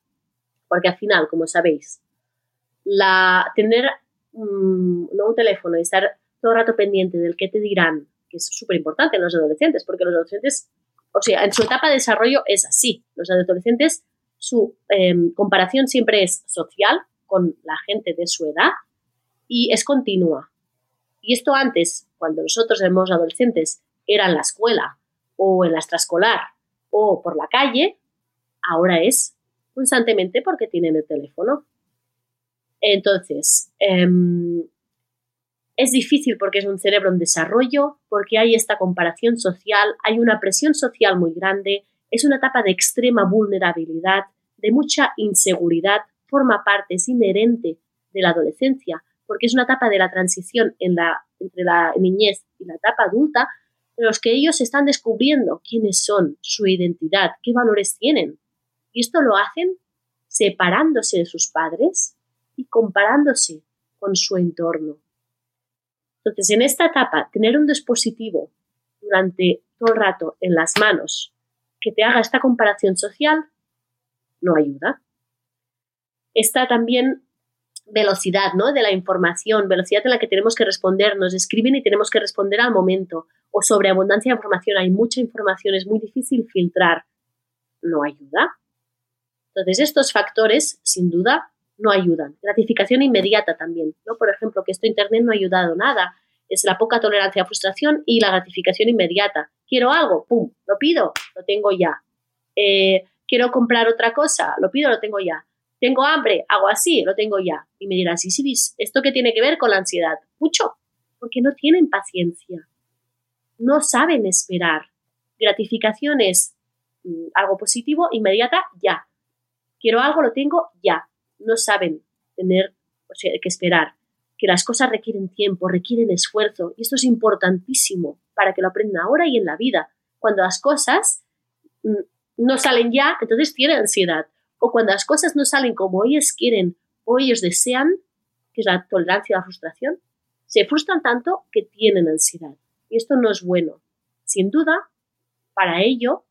Porque al final, como sabéis, la, tener mm, un teléfono y estar todo el rato pendiente del que te dirán, que es súper importante en los adolescentes, porque los adolescentes, o sea, en su etapa de desarrollo es así. Los adolescentes, su em, comparación siempre es social con la gente de su edad y es continua. Y esto antes, cuando nosotros éramos adolescentes, era en la escuela o en la extraescolar o por la calle, ahora es constantemente porque tienen el teléfono. Entonces, em, es difícil porque es un cerebro en desarrollo, porque hay esta comparación social, hay una presión social muy grande, es una etapa de extrema vulnerabilidad, de mucha inseguridad, forma parte, es inherente de la adolescencia, porque es una etapa de la transición entre la niñez y la etapa adulta, en los que ellos están descubriendo quiénes son, su identidad, qué valores tienen. Y esto lo hacen separándose de sus padres y comparándose con su entorno. Entonces, en esta etapa, tener un dispositivo durante todo el rato en las manos que te haga esta comparación social no ayuda. Está también velocidad, ¿no? De la información, velocidad en la que tenemos que responder, nos escriben y tenemos que responder al momento, o sobreabundancia de información, hay mucha información, es muy difícil filtrar, no ayuda. Entonces, estos factores, sin duda, no ayudan. Gratificación inmediata también, ¿no? Por ejemplo, que esto Internet no ha ayudado nada. Es la poca tolerancia a frustración y la gratificación inmediata. Quiero algo, pum, lo pido, lo tengo ya. Eh, quiero comprar otra cosa, lo pido, lo tengo ya tengo hambre, hago así, lo tengo ya. Y me dirás, sí, sí, ¿esto qué tiene que ver con la ansiedad? Mucho, porque no tienen paciencia, no saben esperar. Gratificación es mm, algo positivo, inmediata, ya. Quiero algo, lo tengo, ya. No saben tener o sea, que esperar, que las cosas requieren tiempo, requieren esfuerzo, y esto es importantísimo para que lo aprendan ahora y en la vida. Cuando las cosas mm, no salen ya, entonces tienen ansiedad o cuando las cosas no salen como ellos quieren o ellos desean, que es la tolerancia a la frustración, se frustran tanto que tienen ansiedad. Y esto no es bueno. Sin duda, Para ello,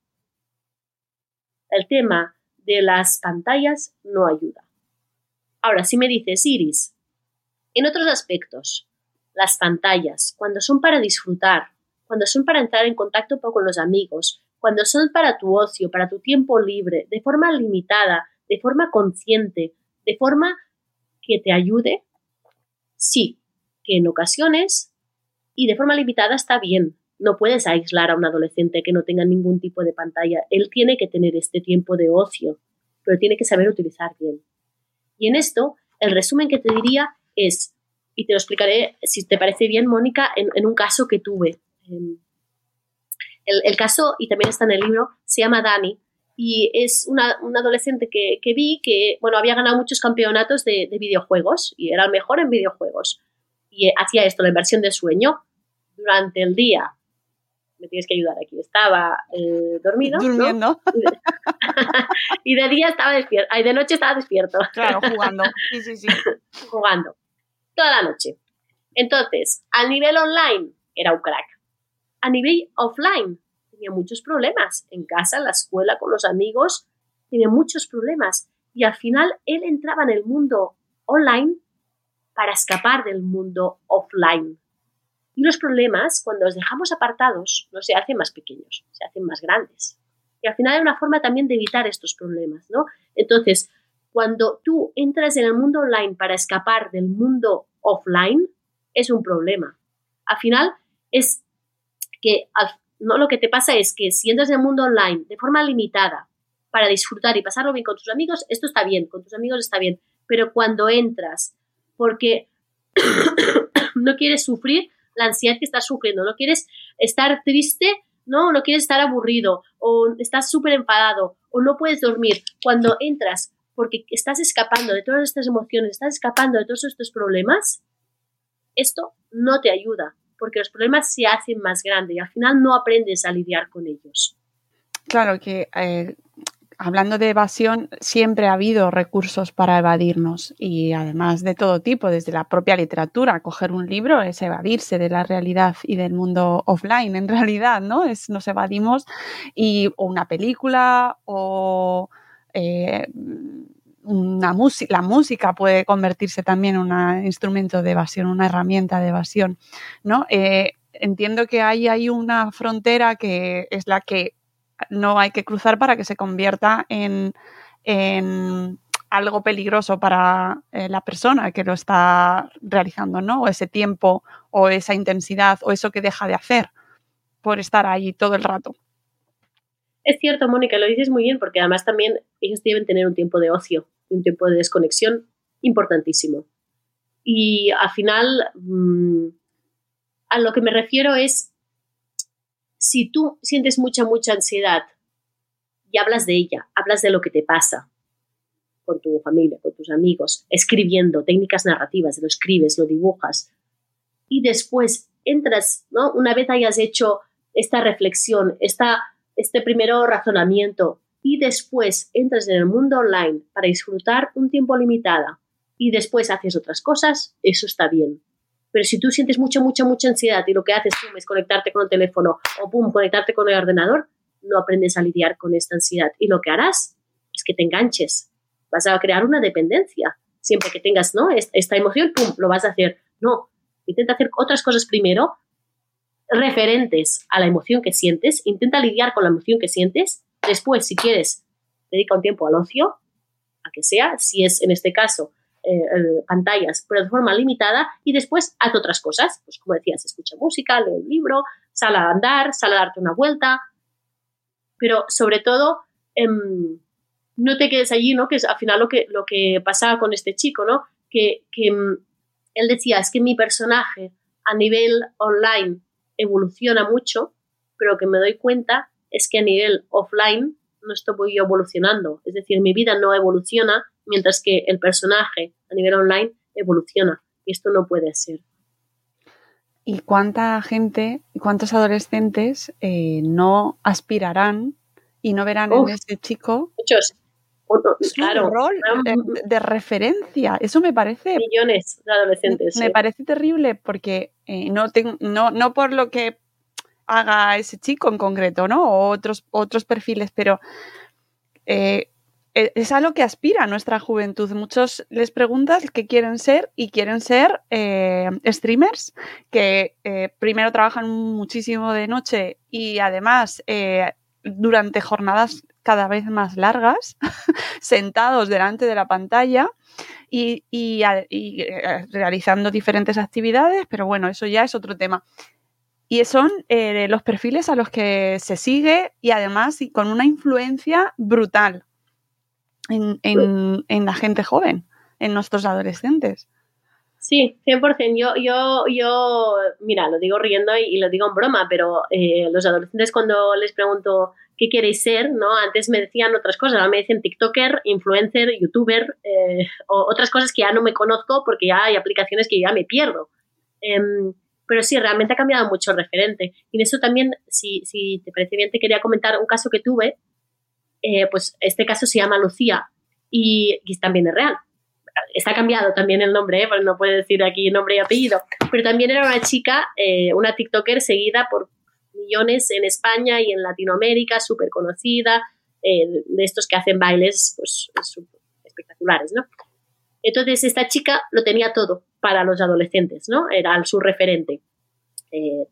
el tema de las pantallas no ayuda. Ahora, si me dices, Iris, en otros aspectos, las pantallas, cuando son para disfrutar, cuando son para entrar en contacto con los amigos, cuando son para tu ocio, para tu tiempo libre, de forma limitada, de forma consciente, de forma que te ayude, sí, que en ocasiones y de forma limitada está bien. No puedes aislar a un adolescente que no tenga ningún tipo de pantalla. Él tiene que tener este tiempo de ocio, pero tiene que saber utilizar bien. Y en esto, el resumen que te diría es, y te lo explicaré, si te parece bien, Mónica, en, un caso que tuve. Em, el, caso, y también está en el libro, se llama Dani, y es una, adolescente que, vi que, bueno, había ganado muchos campeonatos de, de videojuegos y era el mejor en videojuegos. Y hacía esto, la inversión de sueño, durante el día. Me tienes que ayudar aquí. Estaba eh, dormido. Durmiendo. y de día estaba despierto. Ay, de noche estaba despierto. Claro, jugando. Sí, sí, sí. jugando. Toda la noche. Entonces, al nivel online era un crack. A nivel offline tenía muchos problemas. En casa, en la escuela, con los amigos, tenía muchos problemas. Y al final él entraba en el mundo online para escapar del mundo offline. Y los problemas, cuando los dejamos apartados, no se hacen más pequeños, se hacen más grandes. Y al final hay una forma también de evitar estos problemas, ¿no? Entonces, cuando tú entras en el mundo online para escapar del mundo offline, es un problema. Al final, es que no lo que te pasa es que si entras en el mundo online de forma limitada para disfrutar y pasarlo bien con tus amigos, esto está bien, con tus amigos está bien. Pero cuando entras porque no quieres sufrir, la ansiedad que estás sufriendo, no quieres estar triste, no, no quieres estar aburrido o estás súper enfadado o no puedes dormir. Cuando entras porque estás escapando de todas estas emociones, estás escapando de todos estos problemas, esto no te ayuda porque los problemas se hacen más grandes y al final no aprendes a lidiar con ellos. Claro que eh, hablando de evasión, siempre ha habido recursos para evadirnos y además de todo tipo, desde la propia literatura. Coger un libro es evadirse de la realidad y del mundo offline, en realidad, ¿no? Es, nos evadimos y o una película o eh, la música puede convertirse también en un instrumento de evasión, una herramienta de evasión, ¿no? Eh, entiendo que hay, hay una frontera que es la que no hay que cruzar para que se convierta en, algo peligroso para eh, la persona que lo está realizando, ¿no? O ese tiempo, o esa intensidad, o eso que deja de hacer por estar ahí todo el rato. Es cierto, Mónica, lo dices muy bien, porque además también ellos deben tener un tiempo de ocio, un tiempo de desconexión importantísimo. Y al final, mm, a lo que me refiero es si tú sientes mucha, mucha ansiedad y hablas de ella, hablas de lo que te pasa con tu familia, con tus amigos, escribiendo técnicas narrativas, lo escribes, lo dibujas, y después entras, ¿no? Una vez hayas hecho esta reflexión, esta, este primero razonamiento, y después entras en el mundo online para disfrutar un tiempo limitado, y después haces otras cosas, eso está bien. Pero si tú sientes mucha, mucha, mucha ansiedad y lo que haces es conectarte con el teléfono o pum, conectarte con el ordenador, no aprendes a lidiar con esta ansiedad. Y lo que harás es que te enganches. Vas a crear una dependencia. Siempre que tengas ¿no? esta emoción, pum, lo vas a hacer. No, intenta hacer otras cosas primero referentes a la emoción que sientes, intenta lidiar con la emoción que sientes, después, si quieres, dedica un tiempo al ocio, a que sea, si es en este caso eh, eh, pantallas, pero de forma limitada, y después haz otras cosas, pues como decías, escucha música, lee un libro, sal a andar, sal a darte una vuelta, pero sobre todo em, no te quedes allí, ¿no? Que es al final lo que, lo que pasaba con este chico, ¿no? Que, que em, él decía, es que mi personaje a nivel online evoluciona mucho, pero que me doy cuenta es que a nivel offline no estoy evolucionando. Es decir, mi vida no evoluciona mientras que el personaje a nivel online evoluciona. Y esto no puede ser. ¿Y cuánta gente, cuántos adolescentes eh, no aspirarán y no verán en ese chico muchos. un rol de, referencia? Eso me parece... Millones de adolescentes. Me parece terrible porque eh, no, tengo, no, no por lo que haga ese chico en concreto, ¿no? O otros, otros perfiles, pero eh, e, es a lo que aspira nuestra juventud. Muchos les preguntas qué quieren ser y quieren ser eh, streamers que eh, primero trabajan muchísimo de noche y además durante jornadas cada vez más largas, sentados delante de la pantalla y, realizando diferentes actividades, pero bueno, eso ya es otro tema. Y son eh, los perfiles a los que se sigue y además con una influencia brutal en, en, la gente joven, en nuestros adolescentes. Sí, 100%. Yo, yo, yo, mira, lo digo riendo y, lo digo en broma, pero eh, los adolescentes cuando les pregunto qué queréis ser, ¿no? Antes me decían otras cosas, ahora me dicen TikToker, influencer, youtuber, eh, o otras cosas que ya no me conozco porque ya hay aplicaciones que ya me pierdo. Em, pero sí, realmente ha cambiado mucho el referente. Y en eso también, si, si te parece bien, te quería comentar un caso que tuve. Eh, pues este caso se llama Lucía y, también es real. Está cambiado también el nombre, ¿eh? no puede decir aquí nombre y apellido. Pero también era una chica, eh, una TikToker seguida por millones en España y en Latinoamérica, súper conocida, de estos que hacen bailes pues, espectaculares, ¿no? Entonces, esta chica lo tenía todo para los adolescentes, ¿no? Era su referente. Eh,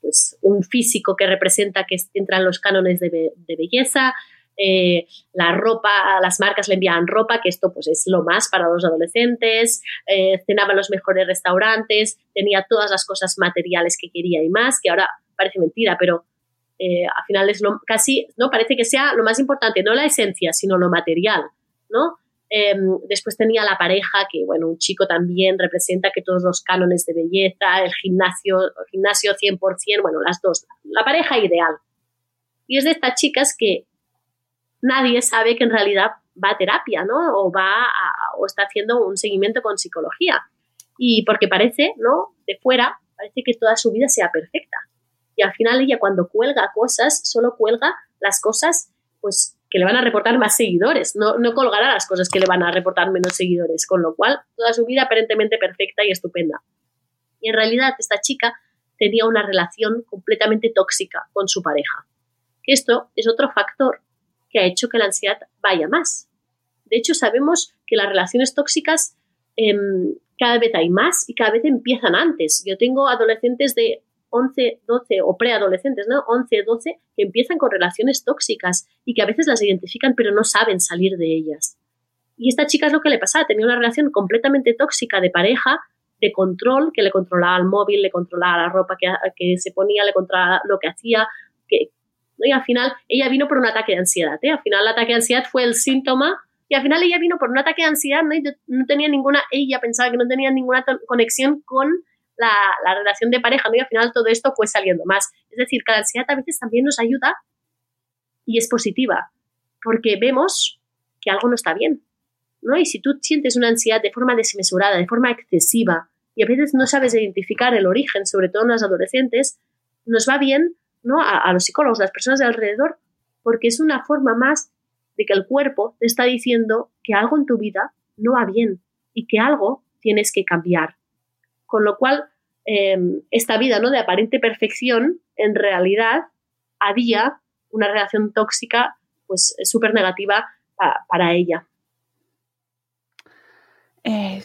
pues un físico que representa que entra en los cánones de, belleza, eh, la ropa, las marcas le enviaban ropa, que esto pues es lo más para los adolescentes, eh, cenaba en los mejores restaurantes, tenía todas las cosas materiales que quería y más, que ahora parece mentira, pero al final es lo, casi, ¿no? Parece que sea lo más importante, no la esencia, sino lo material, ¿no? Em, después tenía la pareja, que bueno, un chico también representa que todos los cánones de belleza, el gimnasio, el gimnasio 100%, bueno, las dos, la pareja ideal. Y es de estas chicas que nadie sabe que en realidad va a terapia, ¿no? O va o está haciendo un seguimiento con psicología. Y porque parece, ¿no? De fuera, parece que toda su vida sea perfecta. Y al final ella cuando cuelga cosas, solo cuelga las cosas, pues le van a reportar más seguidores, no, no colgará las cosas que le van a reportar menos seguidores, con lo cual toda su vida aparentemente perfecta y estupenda. Y en realidad esta chica tenía una relación completamente tóxica con su pareja. Esto es otro factor que ha hecho que la ansiedad vaya más. De hecho, sabemos que las relaciones tóxicas em, cada vez hay más y cada vez empiezan antes. Yo tengo adolescentes de 11, 12 o preadolescentes, ¿no? 11, 12, que empiezan con relaciones tóxicas y que a veces las identifican pero no saben salir de ellas. Y esta chica es lo que le pasaba, tenía una relación completamente tóxica de pareja, de control, que le controlaba el móvil, le controlaba la ropa que, que se ponía, le controlaba lo que hacía, que, y al final ella vino por un ataque de ansiedad, ¿eh? Al final el ataque de ansiedad fue el síntoma y al final ella vino por un ataque de ansiedad, ¿no? Y no tenía ninguna, ella pensaba que no tenía ninguna conexión con la, relación de pareja, ¿no? Y al final todo esto fue saliendo más. Es decir, que la ansiedad a veces también nos ayuda y es positiva, porque vemos que algo no está bien, ¿no? Y si tú sientes una ansiedad de forma desmesurada, de forma excesiva, y a veces no sabes identificar el origen, sobre todo en los adolescentes, nos va bien, ¿no? A, a los psicólogos, a las personas de alrededor, porque es una forma más de que el cuerpo te está diciendo que algo en tu vida no va bien y que algo tienes que cambiar. Con lo cual, em, esta vida ¿no? de aparente perfección, en realidad había una relación tóxica pues súper negativa para ella. Eh,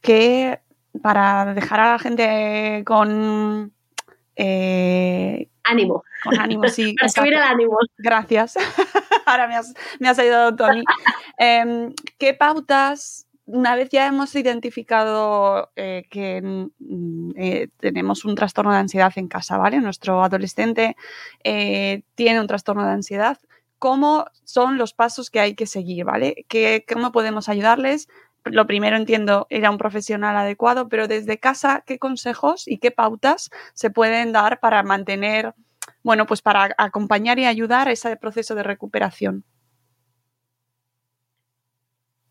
que para dejar a la gente con eh, ánimo. Con ánimo, sí. para subir el ánimo. Gracias. Ahora me has, me has ayudado, Tony. Em, ¿Qué pautas una vez ya hemos identificado eh, que mm, eh, tenemos un trastorno de ansiedad en casa, ¿vale? Nuestro adolescente eh, tiene un trastorno de ansiedad, ¿cómo son los pasos que hay que seguir, ¿vale? ¿Cómo podemos ayudarles? Lo primero entiendo ir a un profesional adecuado, pero desde casa, ¿qué consejos y qué pautas se pueden dar para mantener, bueno, pues para acompañar y ayudar a ese proceso de recuperación?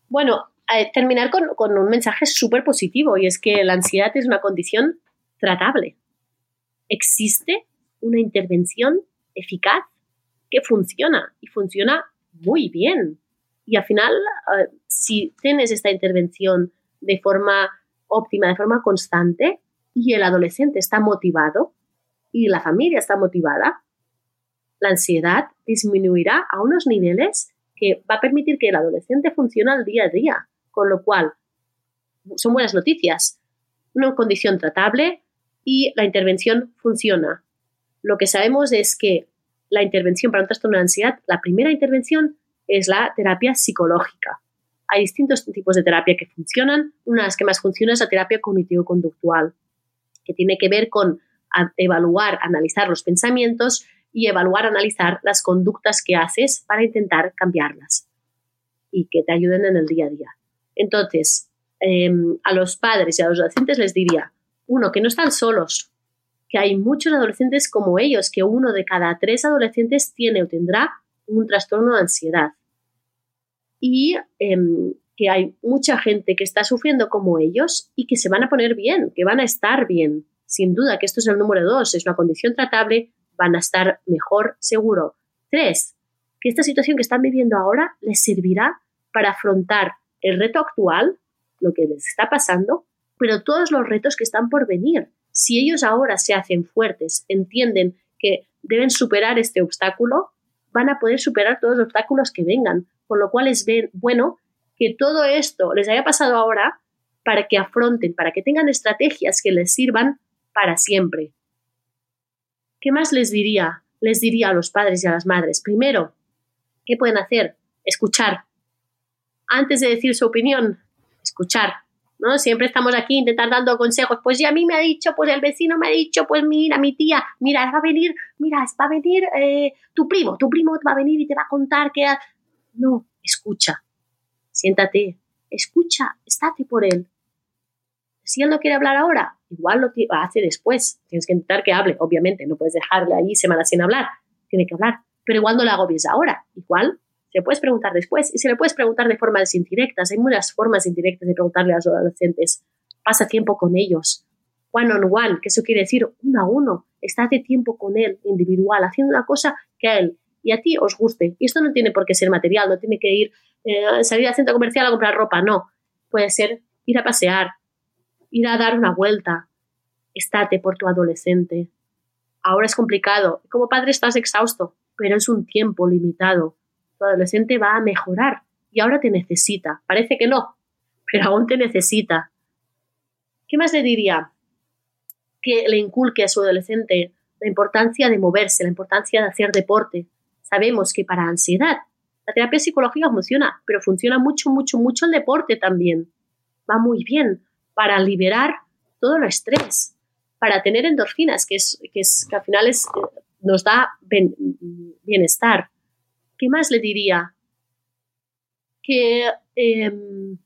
Bueno, terminar con, un mensaje súper positivo y es que la ansiedad es una condición tratable. Existe una intervención eficaz que funciona y funciona muy bien. Y al final, eh, si tienes esta intervención de forma óptima, de forma constante, y el adolescente está motivado, y la familia está motivada, la ansiedad disminuirá a unos niveles que va a permitir que el adolescente funcione al día a día, con lo cual son buenas noticias. Una condición tratable y la intervención funciona. Lo que sabemos es que la intervención para un trastorno de ansiedad, la primera intervención es la terapia psicológica. Hay distintos tipos de terapia que funcionan. Una de las que más funciona es la terapia cognitivo-conductual, que tiene que ver con evaluar, analizar los pensamientos y evaluar, analizar las conductas que haces para intentar cambiarlas y que te ayuden en el día a día. Entonces, em, a los padres y a los adolescentes les diría, uno, que no están solos, que hay muchos adolescentes como ellos, que uno de cada tres adolescentes tiene o tendrá un trastorno de ansiedad. Y em, que hay mucha gente que está sufriendo como ellos y que se van a poner bien, que van a estar bien. Sin duda que esto es el número dos, es una condición tratable, van a estar mejor seguro. Tres, que esta situación que están viviendo ahora les servirá para afrontar el reto actual, lo que les está pasando, pero todos los retos que están por venir. Si ellos ahora se hacen fuertes, entienden que deben superar este obstáculo, van a poder superar todos los obstáculos que vengan, por lo cual es bueno que todo esto les haya pasado ahora para que afronten, para que tengan estrategias que les sirvan para siempre. ¿Qué más les diría? Les diría a los padres y a las madres. Primero, ¿qué pueden hacer? Escuchar. Antes de decir su opinión, escuchar. ¿no? Siempre estamos aquí intentar dando consejos. Pues ya a mí me ha dicho, pues el vecino me ha dicho, pues mira, mi tía, mira, va a venir, mira, va a venir eh, tu primo, tu primo va a venir y te va a contar que... No, escucha, siéntate, escucha, estate por él. Si él no quiere hablar ahora, igual lo hace después. Tienes que intentar que hable, obviamente, no puedes dejarle allí semanas sin hablar, tiene que hablar. Pero igual no lo agobies ahora, igual se puedes preguntar después y se le puedes preguntar de formas indirectas. Hay muchas formas indirectas de preguntarle a los adolescentes. Pasa tiempo con ellos. One on one, que eso quiere decir uno a uno. Estate tiempo con él, individual, haciendo una cosa que a él y a ti os guste. Y esto no tiene por qué ser material, no tiene que ir, eh, salir al centro comercial a comprar ropa, no. Puede ser ir a pasear, ir a dar una vuelta. Estate por tu adolescente. Ahora es complicado. Como padre estás exhausto, pero es un tiempo limitado tu adolescente va a mejorar y ahora te necesita. Parece que no, pero aún te necesita. ¿Qué más le diría? Que le inculque a su adolescente la importancia de moverse, la importancia de hacer deporte. Sabemos que para ansiedad la terapia psicológica funciona, pero funciona mucho, mucho, mucho el deporte también. Va muy bien para liberar todo el estrés, para tener endorfinas, que, es, que, al final es, nos da bienestar. ¿Qué más le diría? Que em,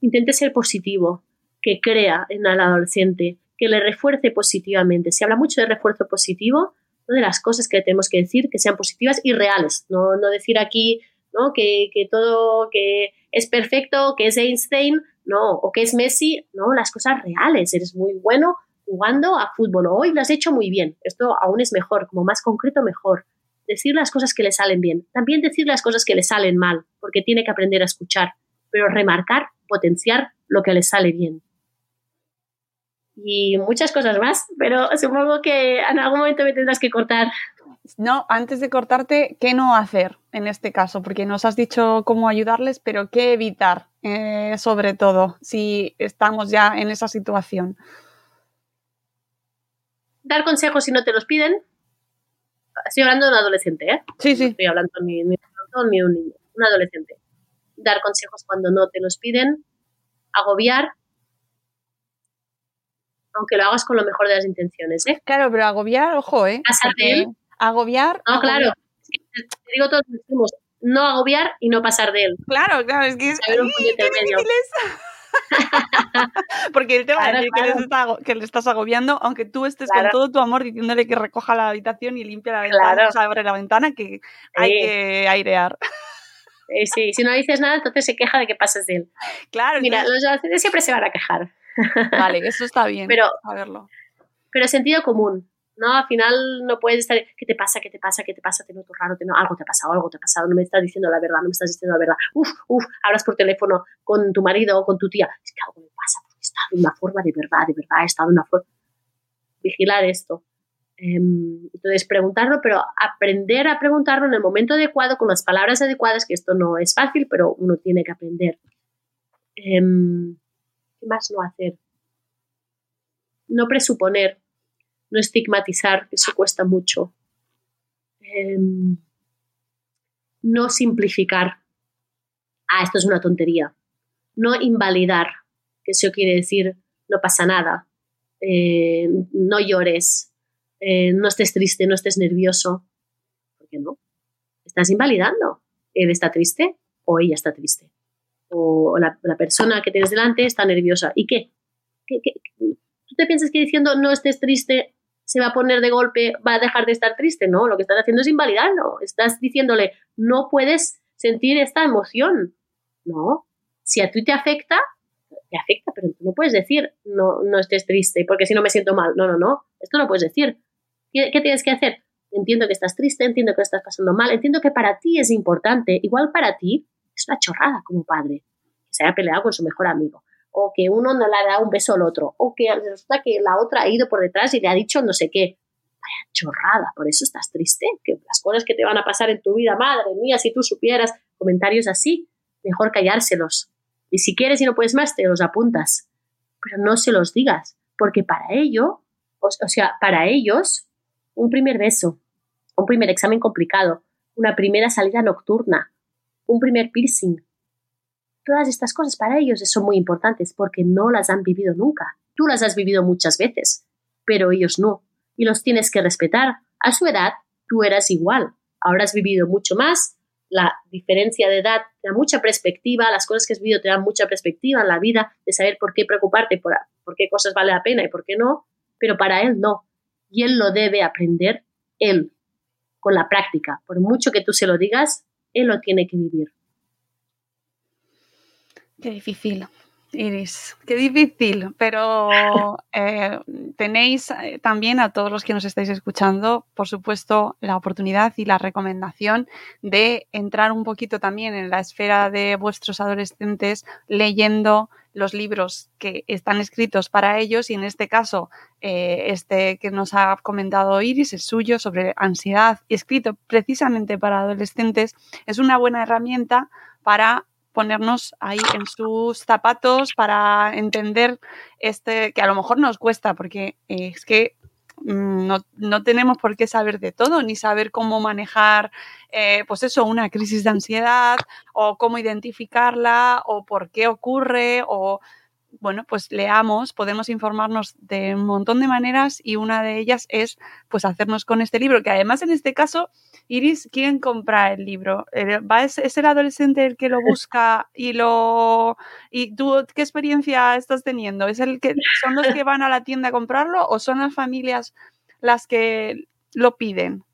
intente ser positivo, que crea en el adolescente, que le refuerce positivamente. Se habla mucho de refuerzo positivo, de las cosas que tenemos que decir, que sean positivas y reales. No, no decir aquí ¿no? Que, todo que es perfecto, que es Einstein, no, o que es Messi, no, las cosas reales. Eres muy bueno jugando a fútbol, hoy lo has hecho muy bien. Esto aún es mejor, como más concreto, mejor decir las cosas que le salen bien, también decir las cosas que le salen mal, porque tiene que aprender a escuchar, pero remarcar, potenciar lo que le sale bien. Y muchas cosas más, pero supongo que en algún momento me tendrás que cortar. No, antes de cortarte, ¿qué no hacer en este caso? Porque nos has dicho cómo ayudarles, pero ¿qué evitar, eh, sobre todo, si estamos ya en esa situación? Dar consejos si no te los piden, Estoy hablando de un adolescente, ¿eh? Sí, sí. No estoy hablando ni, ni, ni de un niño, un adolescente. Dar consejos cuando no te los piden, agobiar, aunque lo hagas con lo mejor de las intenciones, ¿eh? Claro, pero agobiar, ojo, ¿eh? Pasar de él. Agobiar. No, claro. te digo todos los no agobiar y no pasar de él. Claro, claro, es que es. un medio. Porque él te va a decir que, le estás agobiando, aunque tú estés con todo tu amor diciéndole que recoja la habitación y limpia la ventana, o abre la ventana, que hay que airear. Sí, si no dices nada, entonces se queja de que pases de él. Claro. Mira, los adolescentes siempre se van a quejar. Vale, eso está bien. Pero, saberlo. Pero sentido común. ¿No? Al final no puedes estar, ¿qué te pasa? ¿Qué te pasa? ¿Qué te pasa? Te noto raro, no, algo te ha pasado, algo te ha pasado, no me estás diciendo la verdad, no me estás diciendo la verdad. Uf, uf, hablas por teléfono con tu marido o con tu tía. Es que algo me pasa, porque estado de una forma de verdad, de verdad, estado de una forma. Vigilar esto. Em, entonces, preguntarlo, pero aprender a preguntarlo en el momento adecuado, con las palabras adecuadas, que esto no es fácil, pero uno tiene que aprender. Em, ¿Qué más no hacer? No presuponer, no estigmatizar, eso cuesta mucho. Em, no simplificar. Ah, esto es una tontería. No invalidar, que eso quiere decir no pasa nada, eh, no llores, eh, no estés triste, no estés nervioso. ¿Por qué no? Estás invalidando. Él está triste o ella está triste. O la, persona que tienes delante está nerviosa. ¿Y? ¿Qué, qué? tú te piensas que diciendo no estés triste se va a poner de golpe, va a dejar de estar triste? No, lo que estás haciendo es invalidarlo. Estás diciéndole, no puedes sentir esta emoción. No, si a ti te afecta, te afecta, pero no puedes decir, no, no estés triste, porque si no me siento mal. No, no, no, esto no puedes decir. ¿Qué, ¿Qué, tienes que hacer? Entiendo que estás triste, entiendo que estás pasando mal, entiendo que para ti es importante. Igual para ti es una chorrada como padre, que se haya peleado con su mejor amigo, o que uno no le ha dado un beso al otro, o que resulta que la otra ha ido por detrás y le ha dicho no sé qué. Vaya chorrada, por eso estás triste, que las cosas que te van a pasar en tu vida, madre mía, si tú supieras comentarios así, mejor callárselos. Y si quieres y no puedes más, te los apuntas. Pero no se los digas, porque para ello, o, sea, para ellos, un primer beso, un primer examen complicado, una primera salida nocturna, un primer piercing, todas estas cosas para ellos son muy importantes porque no las han vivido nunca. Tú las has vivido muchas veces, pero ellos no. Y los tienes que respetar. A su edad, tú eras igual. Ahora has vivido mucho más, la diferencia de edad te da mucha perspectiva, las cosas que has vivido te dan mucha perspectiva en la vida, de saber por qué preocuparte, por, por qué cosas vale la pena y por qué no, pero para él no. Y él lo debe aprender él, con la práctica. Por mucho que tú se lo digas, él lo tiene que vivir. Qué difícil. Iris, qué difícil, pero eh, tenéis eh, también a todos los que nos estáis escuchando, por supuesto, la oportunidad y la recomendación de entrar un poquito también en la esfera de vuestros adolescentes leyendo los libros que están escritos para ellos y en este caso eh, este que nos ha comentado Iris, el suyo sobre ansiedad escrito precisamente para adolescentes, es una buena herramienta para ponernos ahí en sus zapatos para entender este que a lo mejor nos cuesta porque es que mm, no, tenemos por qué saber de todo ni saber cómo manejar eh, pues eso una crisis de ansiedad o cómo identificarla o por qué ocurre o bueno, pues leamos, podemos informarnos de un montón de maneras y una de ellas es pues hacernos con este libro, que además en este caso, Iris, ¿quién compra el libro? Eh, ¿Va es, el adolescente el que lo busca y lo y tú qué experiencia estás teniendo? ¿Es el que son los que van a la tienda a comprarlo o son las familias las que lo piden?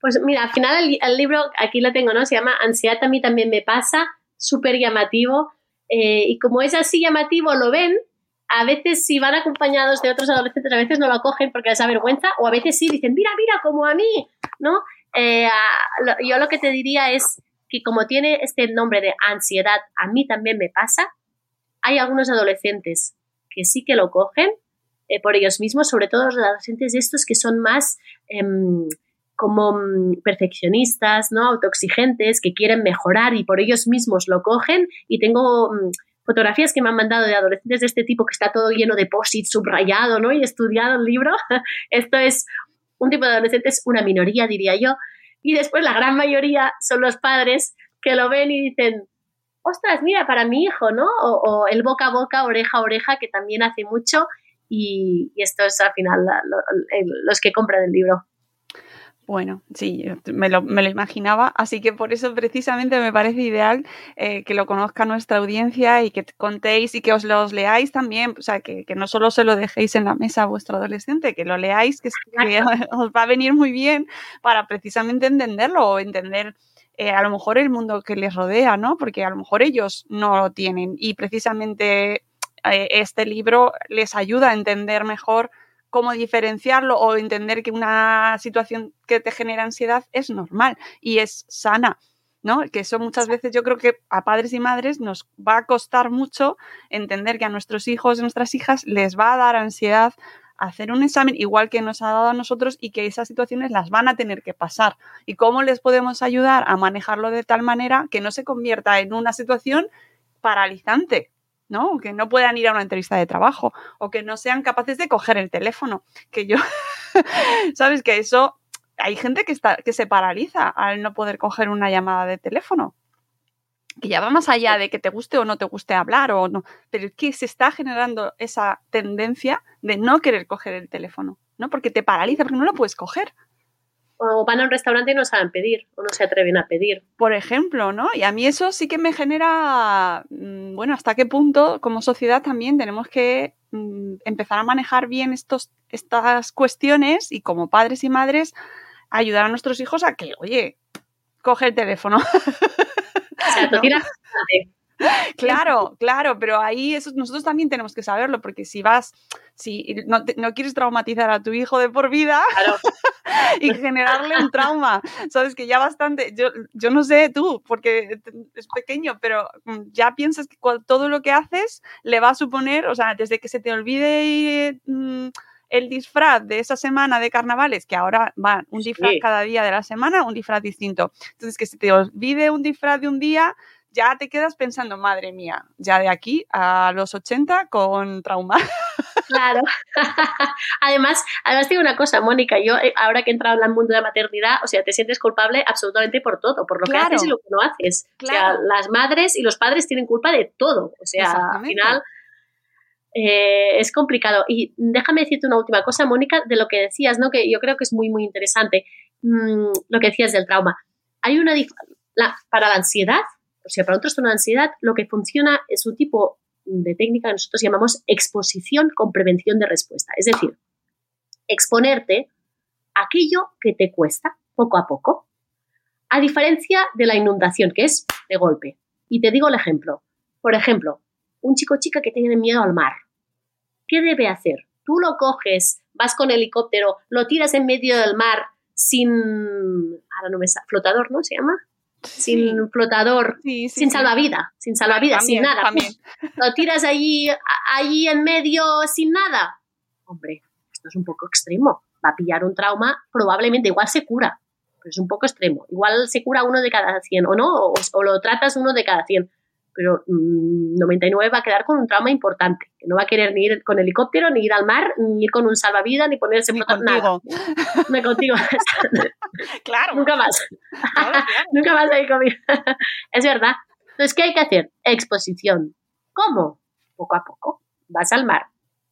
Pues mira, al final el, el libro, aquí lo tengo, ¿no? Se llama Ansiedad a mí también me pasa, súper llamativo eh, y como es así llamativo, lo ven, a veces si van acompañados de otros adolescentes, a veces no lo cogen porque les da vergüenza, o a veces sí dicen, mira, mira, como a mí, ¿no? Eh, yo lo que te diría es que como tiene este nombre de ansiedad, a mí también me pasa, hay algunos adolescentes que sí que lo cogen eh, por ellos mismos, sobre todo los adolescentes estos que son más em, como mm, perfeccionistas, ¿no? autoexigentes, que quieren mejorar y por ellos mismos lo cogen. Y tengo mm, fotografías que me han mandado de adolescentes de este tipo que está todo lleno de post subrayado ¿no? y estudiado el libro. Esto es un tipo de adolescentes, una minoría diría yo. Y después la gran mayoría son los padres que lo ven y dicen, ostras, mira, para mi hijo, ¿no? O, el boca a boca, oreja a oreja, que también hace mucho. Y, esto es al final los que compran el libro. Bueno, sí, me lo, me lo, imaginaba, así que por eso precisamente me parece ideal eh, que lo conozca nuestra audiencia y que contéis y que os los leáis también, o sea, que, no solo se lo dejéis en la mesa a vuestro adolescente, que lo leáis, que, os va a venir muy bien para precisamente entenderlo o entender eh, a lo mejor el mundo que les rodea, ¿no? Porque a lo mejor ellos no lo tienen y precisamente eh, este libro les ayuda a entender mejor cómo diferenciarlo o entender que una situación que te genera ansiedad es normal y es sana. ¿no? Que eso muchas veces yo creo que a padres y madres nos va a costar mucho entender que a nuestros hijos y nuestras hijas les va a dar ansiedad hacer un examen igual que nos ha dado a nosotros y que esas situaciones las van a tener que pasar. ¿Y cómo les podemos ayudar a manejarlo de tal manera que no se convierta en una situación paralizante? ¿No? Que no puedan ir a una entrevista de trabajo o que no sean capaces de coger el teléfono. Que yo, ¿sabes? Que eso, hay gente que, está, que se paraliza al no poder coger una llamada de teléfono que ya va más allá de que te guste o no te guste hablar o no, pero es que se está generando esa tendencia de no querer coger el teléfono, ¿no? Porque te paraliza, porque no lo puedes coger. O van a un restaurante y no saben pedir, o no se atreven a pedir. Por ejemplo, ¿no? Y a mí eso sí que me genera, mm, bueno, hasta qué punto como sociedad también tenemos que mm, empezar a manejar bien estos, estas cuestiones y como padres y madres ayudar a nuestros hijos a que, oye, coge el teléfono. Claro, claro, pero ahí eso, nosotros también tenemos que saberlo, porque si vas, si no, quieres traumatizar a tu hijo de por vida y generarle un trauma, sabes que ya bastante, yo, yo no sé tú, porque es pequeño, pero mm, ya piensas que todo lo que haces le va a suponer, o sea, desde que se te olvide... Mm, el disfraz de esa semana de carnavales, que ahora va un disfraz cada día de la semana, un disfraz distinto. Entonces, que se te olvide un disfraz de un día, ya te quedas pensando, madre mía, ya de aquí a los 80 con trauma. Claro. además, además digo una cosa, Mónica, yo eh, ahora que he entrado en el mundo de la maternidad, o sea, te sientes culpable absolutamente por todo, por lo que haces y lo que no haces. O sea, las madres y los padres tienen culpa de todo. O sea, al final eh, es complicado. Y déjame decirte una última cosa, Mónica, de lo que decías, ¿no? Que yo creo que es muy, muy interesante mm, lo que decías del trauma. Hay una para la ansiedad, o sea, para un trastorno de ansiedad, lo que funciona es un tipo de técnica que nosotros llamamos exposición con prevención de respuesta. Es decir, exponerte a aquello que te cuesta poco a poco, a diferencia de la inundación, que es de golpe. Y te digo el ejemplo. Por ejemplo, un chico o chica que tiene miedo al mar. ¿qué debe hacer? Tú lo coges, vas con helicóptero, lo tiras en medio del mar sin, ahora no me flotador, ¿no? Se llama. Sin flotador, sin salvavidas, sin salvavidas, sin nada. Lo tiras allí, allí en medio sin nada. Hombre, esto es un poco extremo. Va a pillar un trauma, probablemente igual se cura, pero es un poco extremo. Igual se cura uno de cada 100 o no, o, o lo tratas uno de cada 100 pero 99 mm, va a quedar con un trauma importante, que no va a querer ni ir con helicóptero, ni ir al mar, ni ir con un salvavidas, ni ponerse ni contigo. Nada. contigo. claro. Nunca más. Nunca más hay conmigo. es verdad. Entonces, ¿qué hay que hacer? Exposición. ¿Cómo? Poco a poco. Vas al mar,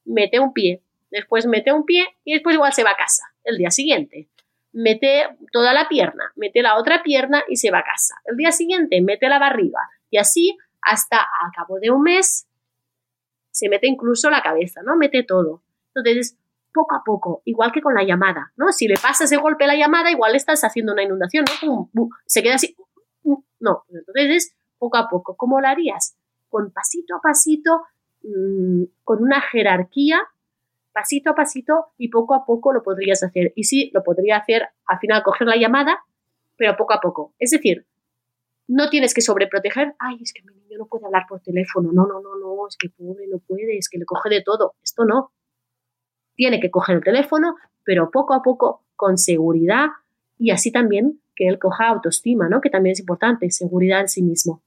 mete un pie, después mete un pie y después igual se va a casa el día siguiente. Mete toda la pierna, mete la otra pierna y se va a casa. El día siguiente mete la barriga y así hasta a cabo de un mes se mete incluso la cabeza, ¿no? Mete todo. Entonces, poco a poco, igual que con la llamada, ¿no? Si le pasas ese golpe la llamada, igual estás haciendo una inundación, ¿no? Se queda así. No, entonces es poco a poco. ¿Cómo lo harías? Con pasito a pasito, mm, con una jerarquía, pasito a pasito y poco a poco lo podrías hacer. Y sí, lo podría hacer al final coger la llamada, pero poco a poco. Es decir, no tienes que sobreproteger, ay, es que mi niño no puede hablar por teléfono, no, no, no, no, es que puede, no puede, es que le coge de todo. Esto no. Tiene que coger el teléfono, pero poco a poco, con seguridad y así también que él coja autoestima, ¿no? Que también es importante, seguridad en sí mismo.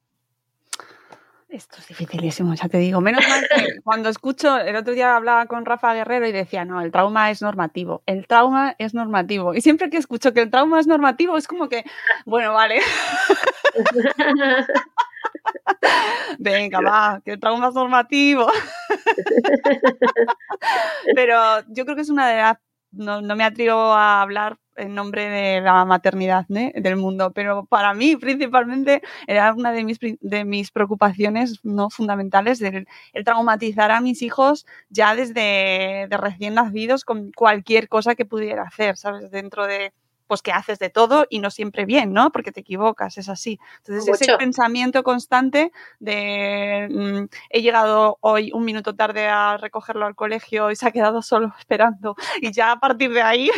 Esto es dificilísimo, ya te digo. Menos mal que cuando escucho, el otro día hablaba con Rafa Guerrero y decía, no, el trauma es normativo. El trauma es normativo. Y siempre que escucho que el trauma es normativo, es como que, bueno, vale. Venga, va, que el trauma es normativo. Pero yo creo que es una de las no, me atrevo a hablar en nombre de la maternidad del mundo, pero para mí principalmente era una de mis, de mis preocupaciones no fundamentales el, traumatizar a mis hijos ya desde de recién nacidos con cualquier cosa que pudiera hacer, ¿sabes? Dentro de, pues que haces de todo y no siempre bien, ¿no? Porque te equivocas, es así. Entonces, ese pensamiento constante de mm, he llegado hoy un minuto tarde a recogerlo al colegio y se ha quedado solo esperando y ya a partir de ahí...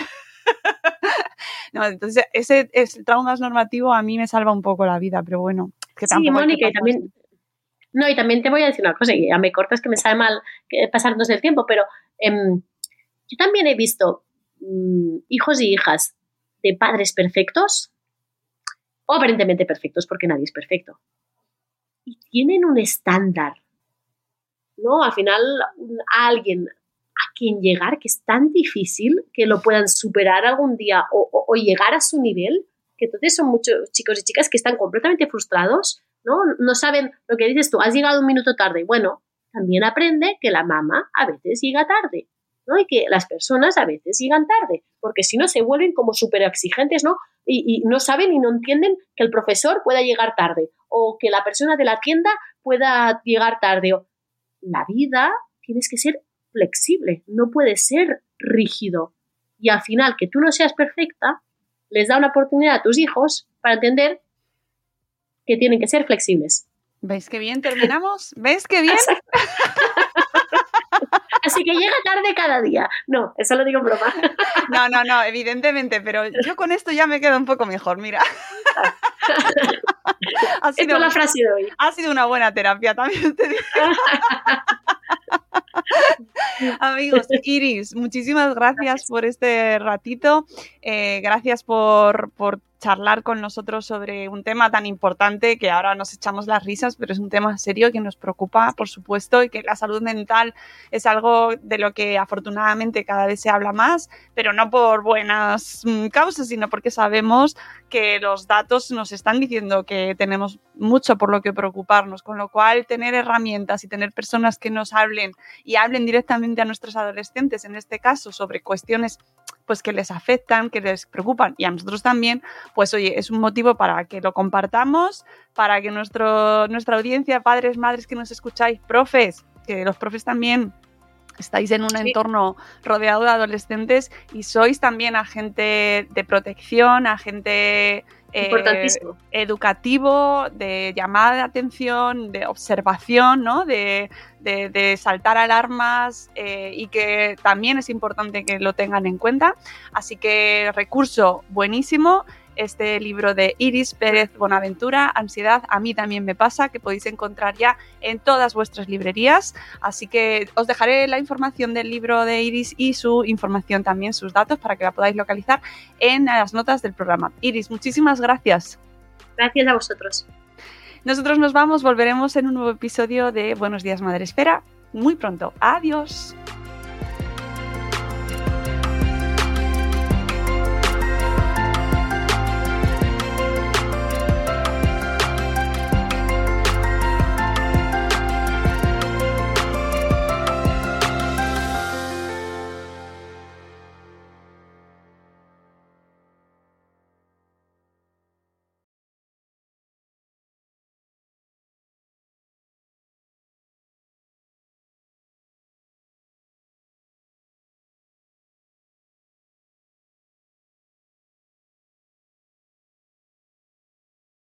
no, entonces, ese, ese trauma normativo a mí me salva un poco la vida, pero bueno, que Sí, Mónica, y también... No, y también te voy a decir una cosa, y ya me cortas que me sabe mal pasarnos el tiempo, pero... Em, yo también he visto mm, hijos y hijas de padres perfectos, o aparentemente perfectos, porque nadie es perfecto, y tienen un estándar, ¿no? Al final, alguien a quien llegar que es tan difícil que lo puedan superar algún día o, llegar a su nivel, que entonces son muchos chicos y chicas que están completamente frustrados, ¿no? No saben lo que dices tú, has llegado un minuto tarde. Bueno, también aprende que la mamá a veces llega tarde, ¿no? Y que las personas a veces llegan tarde, porque si no se vuelven como súper exigentes, ¿no? Y, y, no saben y no entienden que el profesor pueda llegar tarde o que la persona de la tienda pueda llegar tarde. La vida tienes que ser flexible, no puede ser rígido. Y al final, que tú no seas perfecta, les da una oportunidad a tus hijos para entender que tienen que ser flexibles. ¿Veis qué bien terminamos? ¿Ves qué bien? Así que llega tarde cada día. No, eso lo digo en broma. No, no, no, evidentemente, pero yo con esto ya me quedo un poco mejor, mira. Ha sido, la frase de hoy. Ha sido una buena terapia, también te digo. Amigos, Iris, muchísimas gracias por este ratito. Eh, gracias por, por charlar con nosotros sobre un tema tan importante que ahora nos echamos las risas, pero es un tema serio que nos preocupa, por supuesto, y que la salud mental es algo de lo que afortunadamente cada vez se habla más, pero no por buenas mm, causas, sino porque sabemos que los datos nos están diciendo que tenemos mucho por lo que preocuparnos, con lo cual tener herramientas y tener personas que nos hablen y hablen directamente a nuestros adolescentes, en este caso, sobre cuestiones pues que les afectan, que les preocupan. Y a nosotros también, pues oye, es un motivo para que lo compartamos, para que nuestro, nuestra audiencia, padres, madres que nos escucháis, profes, que los profes también estáis en un entorno rodeado de adolescentes y sois también agente de protección, agente eh, educativo, de llamada de atención, de observación, ¿no? de, saltar alarmas eh, y que también es importante que lo tengan en cuenta. Así que recurso buenísimo este libro de Iris Pérez Bonaventura, Ansiedad, a mí también me pasa, que podéis encontrar ya en todas vuestras librerías. Así que os dejaré la información del libro de Iris y su información también, sus datos, para que la podáis localizar en las notas del programa. Iris, muchísimas gracias. Gracias a vosotros. Nosotros nos vamos, volveremos en un nuevo episodio de Buenos Días Madre Espera muy pronto. Adiós.